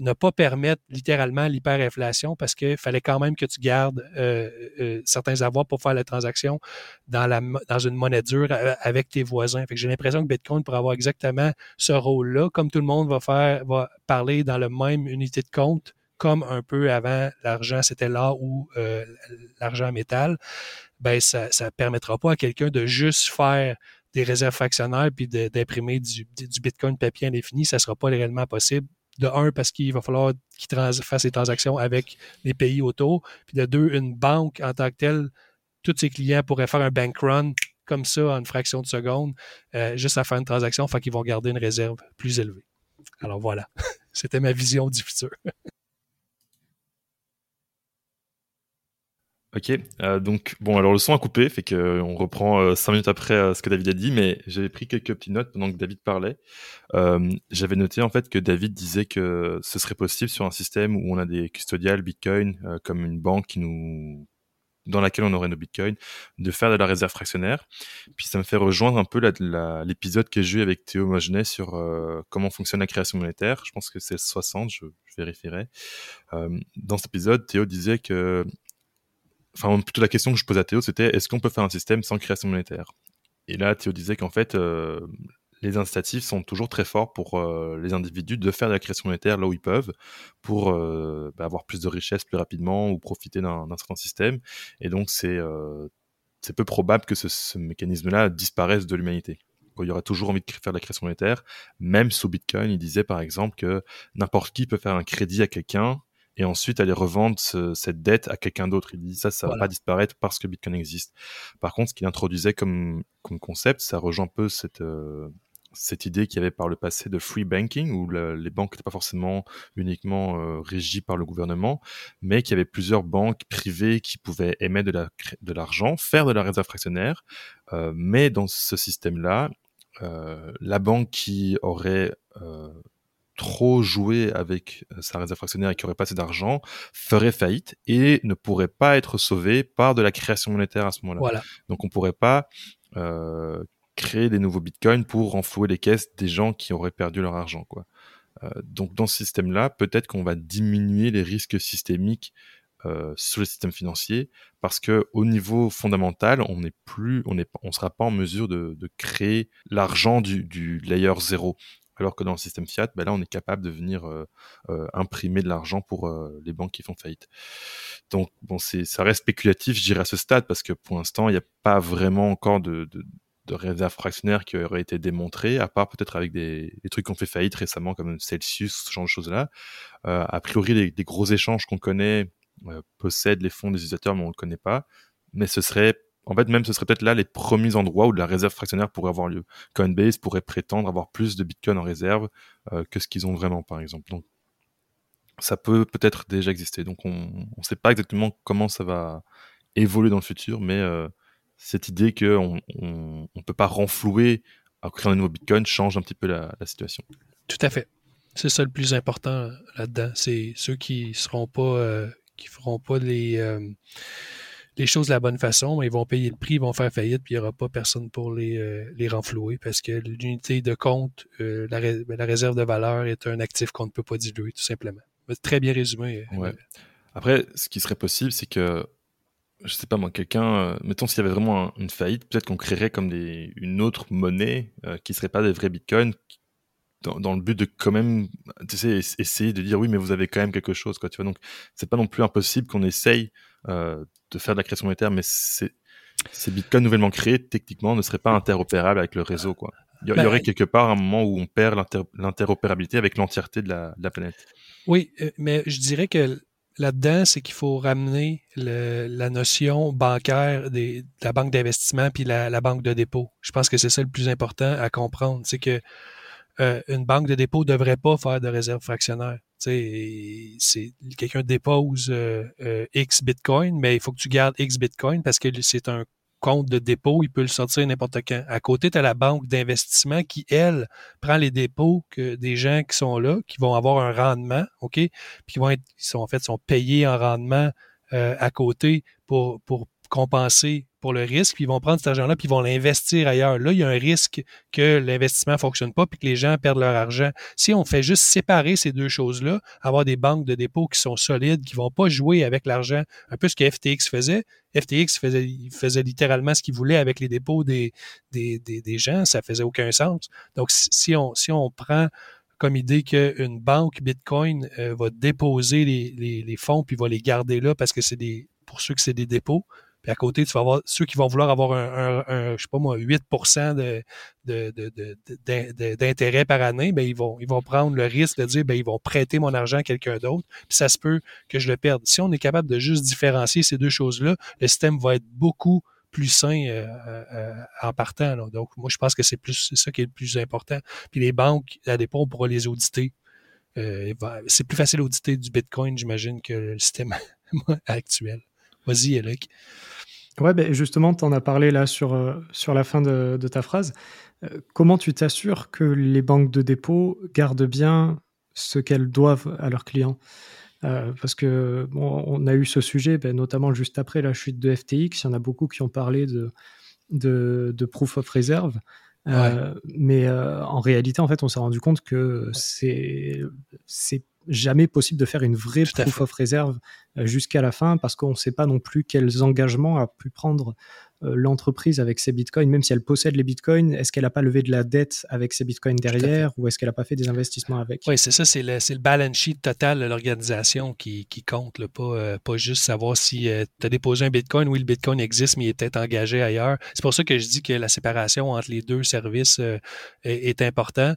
ne pas permettre littéralement l'hyperinflation parce qu'il fallait quand même que tu gardes euh, certains avoirs pour faire la transaction dans, la, dans une monnaie dure avec tes voisins. J'ai l'impression que Bitcoin pourrait avoir exactement ce rôle-là, comme tout le monde va faire, va parler dans la même unité de compte comme un peu avant l'argent, c'était là ou euh, l'argent métal, ben ça ne permettra pas à quelqu'un de juste faire des réserves fractionnaires puis d'imprimer du, Bitcoin papier indéfini, ça ne sera pas réellement possible. De un, parce qu'il va falloir qu'il fasse des transactions avec les pays autour. Puis de deux, une banque en tant que telle, tous ses clients pourraient faire un bank run comme ça en une fraction de seconde, euh, juste à faire une transaction, fait qu'ils vont garder une réserve plus élevée. Alors voilà, c'était ma vision du futur. Ok, euh, donc bon, alors le son a coupé, fait qu'on euh, reprend euh, cinq minutes après ce que David a dit, mais j'avais pris quelques petites notes pendant que David parlait. j'avais noté en fait que David disait que ce serait possible sur un système où on a des custodiales Bitcoin, comme une banque qui nous dans laquelle on aurait nos bitcoins, de faire de la réserve fractionnaire. Puis ça me fait rejoindre un peu l'épisode que j'ai eu avec Théo Mogenet sur comment fonctionne la création monétaire. Je pense que c'est le 60, je, je vérifierai. dans cet épisode, Théo disait que enfin plutôt la question que je posais à Théo, c'était est-ce qu'on peut faire un système sans création monétaire? Et là, Théo disait qu'en fait, euh, les incitatifs sont toujours très forts pour euh, les individus de faire de la création monétaire là où ils peuvent, pour euh, bah, avoir plus de richesse plus rapidement ou profiter d'un certain système. Et donc, c'est c'est peu probable que ce, ce mécanisme-là disparaisse de l'humanité. Il y aura toujours envie de faire de la création monétaire, même sous Bitcoin. Il disait par exemple que n'importe qui peut faire un crédit à quelqu'un et ensuite aller revendre cette dette à quelqu'un d'autre. Il dit ça, ça va pas disparaître parce que Bitcoin existe. Par contre, ce qu'il introduisait comme, comme concept, ça rejoint un peu cette, euh, cette idée qu'il y avait par le passé de free banking, où les banques n'étaient pas forcément uniquement euh, régies par le gouvernement, mais qu'il y avait plusieurs banques privées qui pouvaient émettre de l'argent, faire de la réserve fractionnaire, euh, mais dans ce système-là, la banque qui aurait trop jouer avec euh, sa réserve fractionnaire et qui aurait pas assez d'argent ferait faillite et ne pourrait pas être sauvé par de la création monétaire à ce moment-là. Donc on pourrait pas euh, créer des nouveaux bitcoins pour renflouer les caisses des gens qui auraient perdu leur argent. Quoi. Euh, donc dans ce système-là, peut-être qu'on va diminuer les risques systémiques euh, sur le système financier parce que au niveau fondamental, on n'est plus, on sera pas en mesure de, de créer l'argent du, du layer 0 alors que dans le système fiat, ben là, on est capable de venir euh, euh, imprimer de l'argent pour euh, les banques qui font faillite. Donc, bon, c'est, ça reste spéculatif, je à ce stade, parce que pour l'instant, il n'y a pas vraiment encore de, de, de réserve fractionnaire qui aurait été démontré, à part peut-être avec des, des trucs qui ont fait faillite récemment, comme Celsius, ce genre de choses-là. a priori, les, des gros échanges qu'on connaît possèdent les fonds des utilisateurs, mais on ne le connaît pas. Mais ce serait en fait, même ce serait peut-être là les premiers endroits où la réserve fractionnaire pourrait avoir lieu. Coinbase pourrait prétendre avoir plus de Bitcoin en réserve euh, que ce qu'ils ont vraiment, par exemple. Donc, ça peut peut-être déjà exister. Donc, on ne sait pas exactement comment ça va évoluer dans le futur, mais euh, cette idée qu'on ne peut pas renflouer à créer un nouveau Bitcoin change un petit peu la, situation. Tout à fait. C'est ça le plus important là-dedans. C'est ceux qui seront pas, euh, qui feront pas les les choses de la bonne façon, ils vont payer le prix, ils vont faire faillite, puis il n'y aura pas personne pour les, euh, les renflouer parce que l'unité de compte, euh, la, réserve de valeur est un actif qu'on ne peut pas diluer, tout simplement. Très bien résumé. Euh, Après, ce qui serait possible, c'est que, je sais pas moi, quelqu'un, mettons s'il y avait vraiment une faillite, peut-être qu'on créerait comme des, une autre monnaie qui serait pas des vrais bitcoins, dans, dans, le but de quand même, tu sais, essayer de dire oui, mais vous avez quand même quelque chose, quoi, tu vois. Donc, c'est pas non plus impossible qu'on essaye euh, de faire de la création monétaire, mais c'est ces bitcoins nouvellement créés, techniquement, ne seraient pas interopérables avec le réseau. Quoi. Il y, bah, aurait quelque part un moment où on perd l'interopérabilité avec l'entièreté de la, de la, planète. Oui, euh, mais je dirais que là-dedans, c'est qu'il faut ramener le, la notion bancaire des, de la banque d'investissement puis la, la, banque de dépôt. Je pense que c'est ça le plus important à comprendre. C'est que euh, une banque de dépôt ne devrait pas faire de réserve fractionnaire. C'est quelqu'un dépose euh, euh, X Bitcoin, mais il faut que tu gardes X Bitcoin parce que c'est un compte de dépôt, il peut le sortir n'importe quand. À côté, tu as la banque d'investissement qui, elle, prend les dépôts que des gens qui sont là, qui vont avoir un rendement, OK? Puis qui vont être, sont en fait, sont payés en rendement à côté pour, pour compenser pour le risque, puis ils vont prendre cet argent-là, puis ils vont l'investir ailleurs. Là, il y a un risque que l'investissement ne fonctionne pas, puis que les gens perdent leur argent. Si on fait juste séparer ces deux choses-là, avoir des banques de dépôt qui sont solides, qui vont pas jouer avec l'argent, un peu ce que FTX faisait. FTX faisait, faisait littéralement ce qu'il voulait avec les dépôts des, des, des, gens, ça faisait aucun sens. Donc, si on, si on prend comme idée qu'une banque Bitcoin euh, va déposer les, les, les fonds puis va les garder là parce que c'est des pour ceux que c'est des dépôts, Puis à côté, tu vas avoir ceux qui vont vouloir avoir un, un, je sais pas moi, 8 de, d'intérêt par année, ben ils vont, ils vont prendre le risque de dire ben ils vont prêter mon argent à quelqu'un d'autre, puis ça se peut que je le perde. Si on est capable de juste différencier ces deux choses-là, le système va être beaucoup plus sain euh, euh, en partant. Donc, moi, je pense que c'est plus ça qui est le plus important. Puis les banques, à dépôt, on pourra les auditer. Euh, c'est plus facile d'auditer du Bitcoin, j'imagine, que le système actuel. Vas-y, Alec. Ouais, ben justement, tu en as parlé là sur, sur la fin de, de ta phrase. comment tu t'assures que les banques de dépôt gardent bien ce qu'elles doivent à leurs clients? Euh, parce que bon, on a eu ce sujet, ben, notamment juste après la chute de FTX. Il y en a beaucoup qui ont parlé de, de, de proof of reserve. Euh, mais euh, en réalité, en fait, on s'est rendu compte que c'est c'est jamais possible de faire une vraie proof of reserve jusqu'à la fin parce qu'on ne sait pas non plus quels engagements a pu prendre euh, l'entreprise avec ses bitcoins, même si elle possède les bitcoins, est-ce qu'elle n'a pas levé de la dette avec ses bitcoins derrière ou est-ce qu'elle n'a pas fait des investissements avec? Oui, c'est ça, c'est le, le, balance sheet total de l'organisation qui, qui, compte, pas, euh, pas juste savoir si euh, tu as déposé un bitcoin, oui, le bitcoin existe, mais il peut-être engagé ailleurs. C'est pour ça que je dis que la séparation entre les deux services est, est, important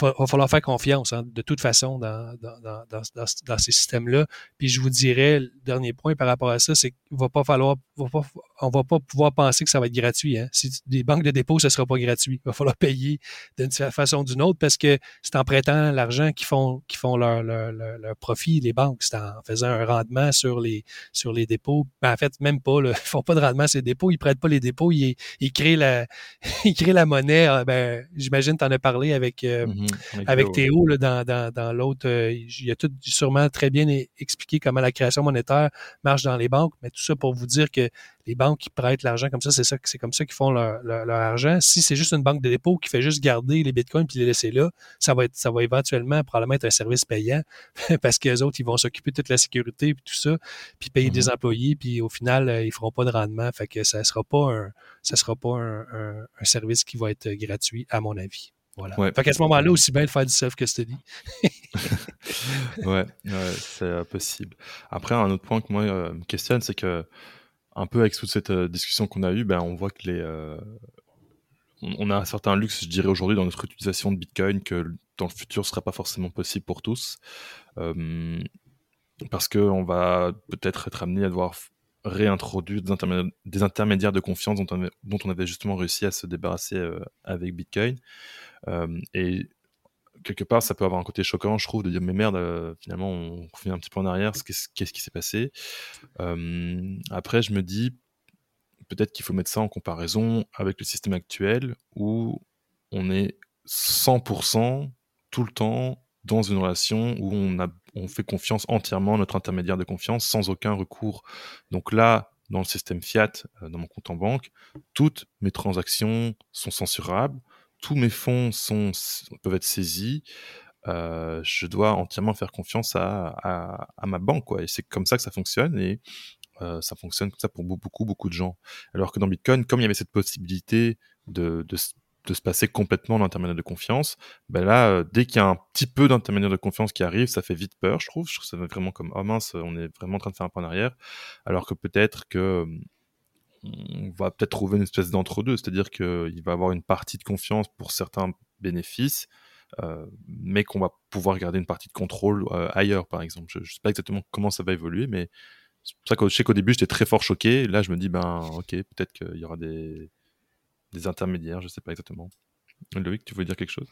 va falloir faire confiance hein, de toute façon dans, dans, dans, dans ces systèmes-là. Puis je vous dirais, le dernier point par rapport à ça, c'est qu'il va pas falloir, va pas, on va pas pouvoir penser que ça va être gratuit. Hein. Si des banques de dépôt, ce sera pas gratuit. Il va falloir payer d'une façon ou d'une autre parce que c'est en prêtant l'argent qu'ils font, qu'ils font leur, leur, leur, profit, les banques. C'est en faisant un rendement sur les, sur les dépôts. Ben, en fait, même pas. Là, ils font pas de rendement sur les dépôts. Ils prêtent pas les dépôts. Ils, ils créent la, ils créent la monnaie. Ah, ben, j'imagine, tu en as parlé avec, euh, mm-hmm avec, Théo, là, dans, dans, dans l'autre, euh, il a tout sûrement très bien expliqué comment la création monétaire marche dans les banques, mais tout ça pour vous dire que les banques qui prêtent l'argent comme ça, c'est ça, c'est comme ça qu'ils font leur, leur, argent. Si c'est juste une banque de dépôt qui fait juste garder les bitcoins puis les laisser là, ça va être, ça va éventuellement probablement être un service payant parce que les autres, ils vont s'occuper de toute la sécurité puis tout ça, puis payer des mm-hmm. employés, puis au final, euh, ils feront pas de rendement. Fait que ça sera pas un, ça sera pas un, un service qui va être gratuit, à mon avis. Voilà. Fait qu'à ce moment-là, aussi bien de faire du self-custody. ouais, ouais c'est possible. Après, un autre point que moi euh, me questionne, c'est que, un peu avec toute cette euh, discussion qu'on a eue, ben, on voit que les. Euh, on, a un certain luxe, je dirais, aujourd'hui dans notre utilisation de Bitcoin que dans le futur, ce ne sera pas forcément possible pour tous. parce qu'on va peut-être être amené à devoir réintroduire des, intermédiaires, de confiance dont on, dont on, avait justement réussi à se débarrasser avec Bitcoin. Euh, et quelque part, ça peut avoir un côté choquant, je trouve, de dire mais merde, euh, finalement, on revient un petit peu en arrière, qu'est-ce qui s'est passé? Euh, Après, je me dis peut-être qu'il faut mettre ça en comparaison avec le système actuel où on est 100% tout le temps dans une relation où on, fait confiance entièrement à notre intermédiaire de confiance sans aucun recours. Donc là, dans le système Fiat, dans mon compte en banque, toutes mes transactions sont censurables tous mes fonds peuvent être saisis, je dois entièrement faire confiance à, ma banque, quoi. Et c'est comme ça que ça fonctionne et ça fonctionne comme ça pour beaucoup, beaucoup de gens. Alors que dans Bitcoin, comme il y avait cette possibilité de, se passer complètement d'intermédiaire de confiance, ben là, dès qu'il y a un petit peu d'intermédiaire de confiance qui arrive, ça fait vite peur, je trouve. Je trouve ça vraiment comme, oh mince, on est vraiment en train de faire un pas en arrière. Alors que peut-être que on va peut-être trouver une espèce d'entre-deux, c'est-à-dire qu'il va avoir une partie de confiance pour certains bénéfices, euh, mais qu'on va pouvoir garder une partie de contrôle euh, ailleurs, par exemple. Je ne sais pas exactement comment ça va évoluer, mais c'est pour ça que je sais qu'au début, j'étais très fort choqué. Là, je me dis, ben, ok, peut-être qu'il y aura des, des intermédiaires, je ne sais pas exactement. Loïc, tu voulais dire quelque chose?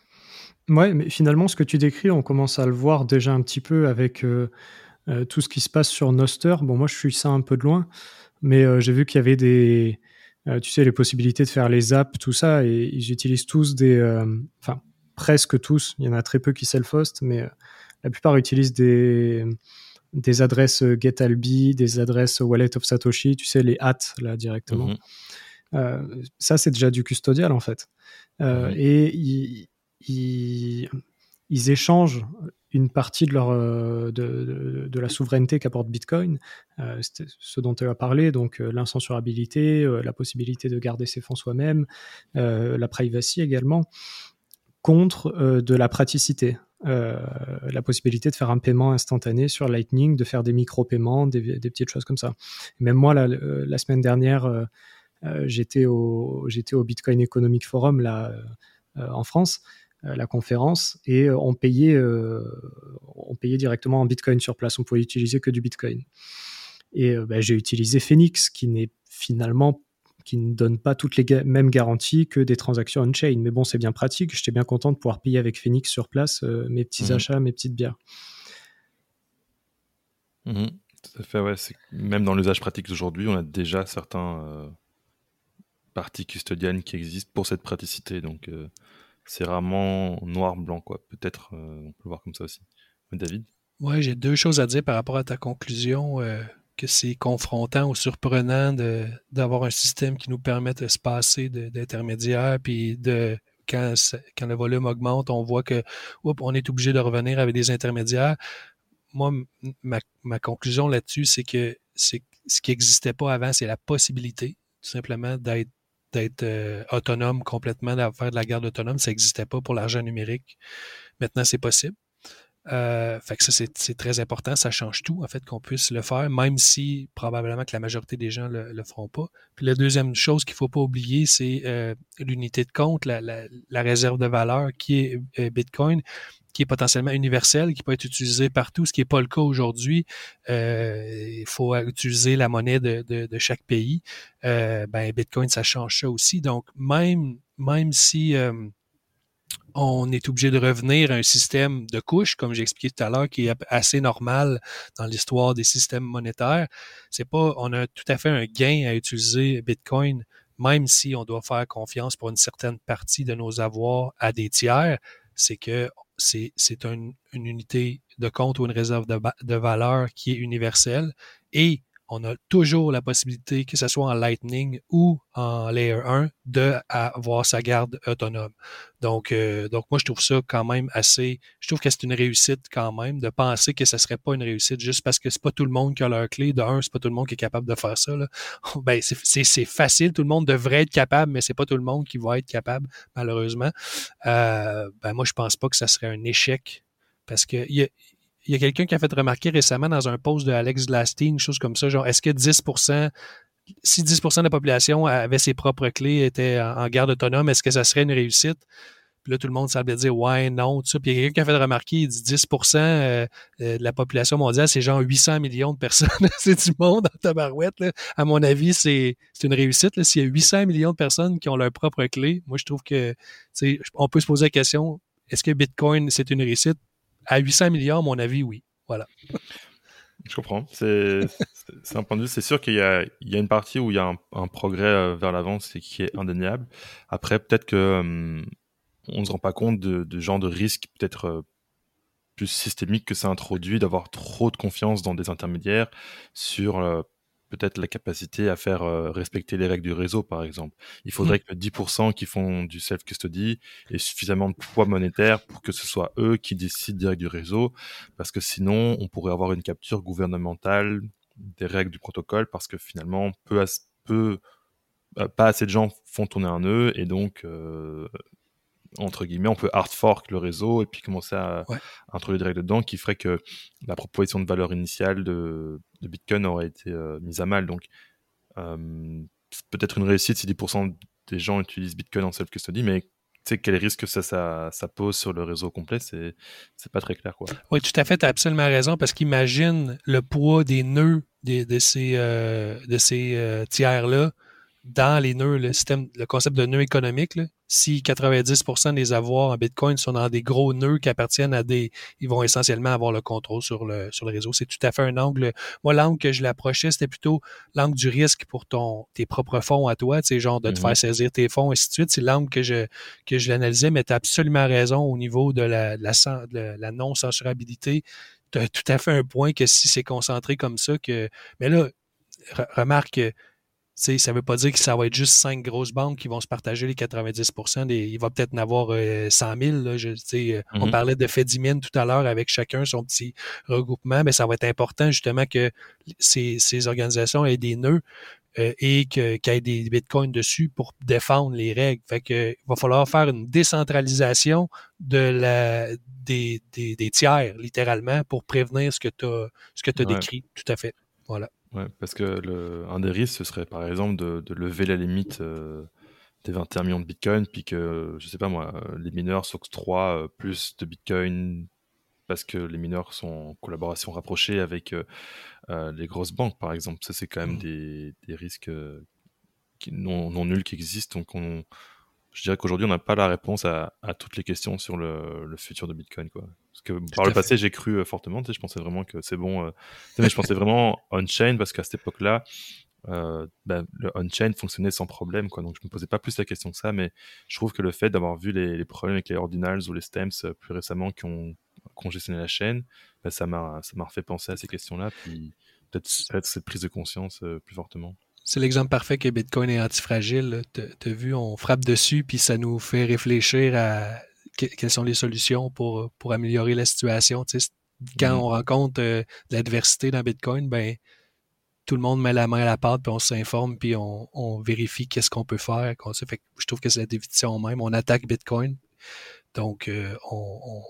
Ouais, mais finalement, ce que tu décris, on commence à le voir déjà un petit peu avec euh, tout ce qui se passe sur Noster. Bon, moi, je suis ça un peu de loin mais euh, j'ai vu qu'il y avait des, euh, tu sais, les possibilités de faire les apps, tout ça, et ils utilisent tous des, euh, enfin presque tous, il y en a très peu qui self-host, mais la plupart utilisent des, des adresses GetAlbi, des adresses Wallet of Satoshi, tu sais, les hats là directement. Mhm. ça, c'est déjà du custodial en fait. Et ils, ils, ils, échangent une partie de, leur, euh, de, de, la souveraineté qu'apporte Bitcoin, euh, ce dont tu as parlé, donc euh, l'incensurabilité, la possibilité de garder ses fonds soi-même, la privacy également, contre de la praticité. la possibilité de faire un paiement instantané sur Lightning, de faire des micro-paiements, des, petites choses comme ça. Même moi, la, semaine dernière, j'étais au, au Bitcoin Economic Forum là, en France, la conférence, et on, payait, on payait directement en Bitcoin sur place. On pouvait utiliser que du Bitcoin. Et bah, j'ai utilisé Phoenix, qui n'est finalement qui ne donne pas toutes les mêmes garanties que des transactions on-chain. Mais bon, c'est bien pratique. J'étais bien content de pouvoir payer avec Phoenix sur place euh, mes petits mhm. achats, mes petites bières. Mhm. Tout à fait, ouais. Même dans l'usage pratique d'aujourd'hui, on a déjà certains euh, parties custodiennes qui existent pour cette praticité. Donc, euh, c'est rarement noir-blanc, quoi. Peut-être, on peut le voir comme ça aussi. David? Ouais, j'ai deux choses à dire par rapport à ta conclusion que c'est confrontant ou surprenant d'avoir un système qui nous permet de se passer d'intermédiaires, puis de quand, le volume augmente, on voit que on est obligé de revenir avec des intermédiaires. Moi, ma, conclusion là-dessus, c'est que ce qui n'existait pas avant, c'est la possibilité, tout simplement, d'être d'être euh, autonome complètement, de faire de la garde autonome. Ça n'existait pas pour l'argent numérique. Maintenant, c'est possible. Euh, fait que ça, c'est très important. Ça change tout, en fait, qu'on puisse le faire, même si probablement que la majorité des gens le, le feront pas. Puis la deuxième chose qu'il faut pas oublier, c'est euh, l'unité de compte, la, la, réserve de valeur qui est Bitcoin qui est potentiellement universelle, qui peut être utilisé partout, ce qui n'est pas le cas aujourd'hui. il faut utiliser la monnaie de, de, chaque pays. ben, Bitcoin, ça change ça aussi. Donc, même, même si on est obligé de revenir à un système de couches, comme j'ai expliqué tout à l'heure, qui est assez normal dans l'histoire des systèmes monétaires. C'est pas, on a tout à fait un gain à utiliser Bitcoin, même si on doit faire confiance pour une certaine partie de nos avoirs à des tiers. C'est que c'est, c'est une unité de compte ou une réserve de, de valeur qui est universelle et on a toujours la possibilité, que ce soit en Lightning ou en Layer 1, d'avoir sa garde autonome. Donc, euh, donc moi, je trouve ça quand même assez. Je trouve que c'est une réussite quand même de penser que ce serait pas une réussite juste parce que c'est pas tout le monde qui a leur clé. De un, c'est pas tout le monde qui est capable de faire ça. Là. Ben, c'est facile, tout le monde devrait être capable, mais c'est pas tout le monde qui va être capable, malheureusement. Euh, ben moi, je pense pas que ça serait un échec parce que y il y a quelqu'un qui a fait remarquer récemment dans un post de Alex Glasting, chose comme ça, genre, est-ce que 10% si 10% de la population avait ses propres clés, était en, garde autonome, est-ce que ça serait une réussite? Puis là, tout le monde semblait dire ouais, non, tout ça. Puis il y a quelqu'un qui a fait remarquer, il dit 10% euh, euh, de la population mondiale, c'est genre 800 millions de personnes. c'est du monde en tabarouette. Là. À mon avis, c'est une réussite. S'il y a 800 millions de personnes qui ont leur propre clé, moi, je trouve que, on peut se poser la question, est-ce que Bitcoin, c'est une réussite? À 800 milliards, mon avis, oui. Voilà. Je comprends. C'est un point de vue. C'est sûr qu'il y, a une partie où il y a un, progrès euh, vers l'avant, c'est qui est indéniable. Après, peut-être que hum, on ne se rend pas compte de, genre de risque peut-être euh, plus systémique que ça introduit d'avoir trop de confiance dans des intermédiaires sur euh, peut-être la capacité à faire euh, respecter les règles du réseau, par exemple. Il faudrait mmh. que 10% qui font du self-custody aient suffisamment de poids monétaire pour que ce soit eux qui décident direct du réseau, parce que sinon, on pourrait avoir une capture gouvernementale des règles du protocole, parce que finalement, peu, peu euh, pas assez de gens font tourner un nœud, et donc euh, entre guillemets, on peut hard fork le réseau et puis commencer à introduire des règles dedans qui ferait que la proposition de valeur initiale de, Bitcoin aurait été euh, mise à mal. Donc, euh, c'est peut-être une réussite si 10% des gens utilisent Bitcoin en self-custody, mais tu sais, quel risque ça, ça, ça, pose sur le réseau complet, c'est, c'est pas très clair. Quoi. Oui, tout à fait, tu as absolument raison, parce qu'imagine le poids des nœuds de ces, euh, de ces tiers-là dans les nœuds, le système, le concept de nœud économique, si 90% des avoirs en Bitcoin sont dans des gros nœuds qui appartiennent à des, ils vont essentiellement avoir le contrôle sur le, sur le réseau. C'est tout à fait un angle. Moi, l'angle que je l'approchais, c'était plutôt l'angle du risque pour ton, tes propres fonds à toi, tu sais, genre de te mm-hmm. faire saisir tes fonds, et ainsi de suite. C'est l'angle que je, que je l'analysais, mais tu as absolument raison au niveau de la, la, la non-censurabilité. Tu as tout à fait un point que si c'est concentré comme ça, que, mais là, remarque, ça ne veut pas dire que ça va être juste cinq grosses banques qui vont se partager les 90% Il va peut-être en avoir 100 000. Là, je, On mm-hmm. parlait de Fedimine tout à l'heure avec chacun son petit regroupement. Mais ça va être important justement que ces, ces organisations aient des nœuds euh, et qu'il y ait des bitcoins dessus pour défendre les règles. Fait que, il va falloir faire une décentralisation de la, des, des, des tiers, littéralement, pour prévenir ce que tu as, ce que as décrit. Tout à fait. Voilà. Ouais, parce que le, un des risques, ce serait par exemple de, de lever la limite euh, des 21 millions de bitcoins, puis que, je sais pas moi, les mineurs s'octroient euh, plus de bitcoins parce que les mineurs sont en collaboration rapprochée avec euh, les grosses banques, par exemple. Ça, c'est quand même mmh. des, des, risques qui, non, non, nuls qui existent. Donc, on, je dirais qu'aujourd'hui, on n'a pas la réponse à, à, toutes les questions sur le, le, futur de Bitcoin. Quoi. Parce que par le passé, j'ai cru fortement. Tu sais, je pensais vraiment que c'est bon. mais je pensais vraiment on-chain parce qu'à cette époque-là, euh, bah, le on-chain fonctionnait sans problème. Quoi. Donc je me posais pas plus la question que ça, mais je trouve que le fait d'avoir vu les, les, problèmes avec les ordinals ou les stems plus récemment qui ont congestionner la chaîne, bah, ça m'a refait penser à ces questions-là, puis peut-être cette prise de conscience euh, plus fortement. C'est l'exemple parfait que Bitcoin est antifragile. Tu as vu, on frappe dessus, puis ça nous fait réfléchir à quelles sont les solutions pour, pour améliorer la situation. quand mm-hmm. on rencontre euh, l'adversité dans Bitcoin, ben tout le monde met la main à la pâte, puis on s'informe, puis on, vérifie qu'est-ce qu'on peut faire. Fait je trouve que c'est la définition même. On attaque Bitcoin. Donc, euh, on,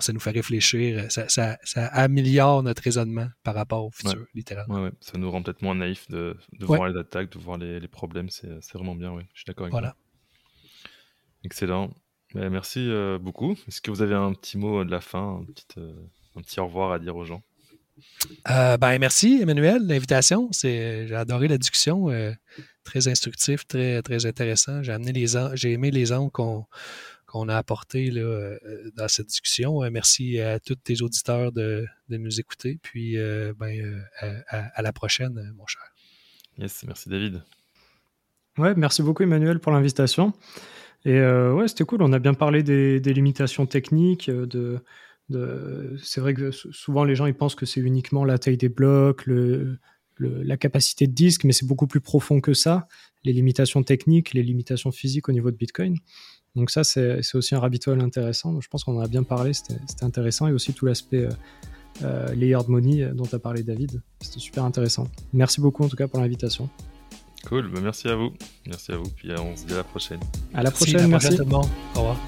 ça nous fait réfléchir, ça, améliore notre raisonnement par rapport au futur, littéralement. Ça nous rend peut-être moins naïfs de, voir les attaques, de voir les, problèmes, c'est vraiment bien, oui. Je suis d'accord avec voilà. Excellent. Ben, merci euh, beaucoup. Est-ce que vous avez un petit mot de la fin, un petit, euh, un petit au revoir à dire aux gens? Euh, ben, merci, Emmanuel, l'invitation. J'ai adoré la discussion. très instructif, très, très intéressant. J'ai amené les j'ai aimé les angles qu'on qu'on a apporté là, euh, dans cette discussion. Euh, merci à tous tes auditeurs de, de nous écouter. Puis euh, ben, à, la prochaine, mon cher. Yes, merci David. Ouais, merci beaucoup Emmanuel pour l'invitation. Et ouais, c'était cool. On a bien parlé des, des limitations techniques. De, de... C'est vrai que souvent les gens ils pensent que c'est uniquement la taille des blocs, le, le, la capacité de disque, mais c'est beaucoup plus profond que ça. Les limitations techniques, les limitations physiques au niveau de Bitcoin. Donc ça, c'est aussi un rabbit hole intéressant. Je pense qu'on en a bien parlé, c'était intéressant. Et aussi tout l'aspect euh, euh layered money euh, dont a parlé David. C'était super intéressant. Merci beaucoup en tout cas pour l'invitation. Cool, bah, merci à vous. Merci à vous. Puis on se dit à la prochaine. À la prochaine, merci. Au revoir.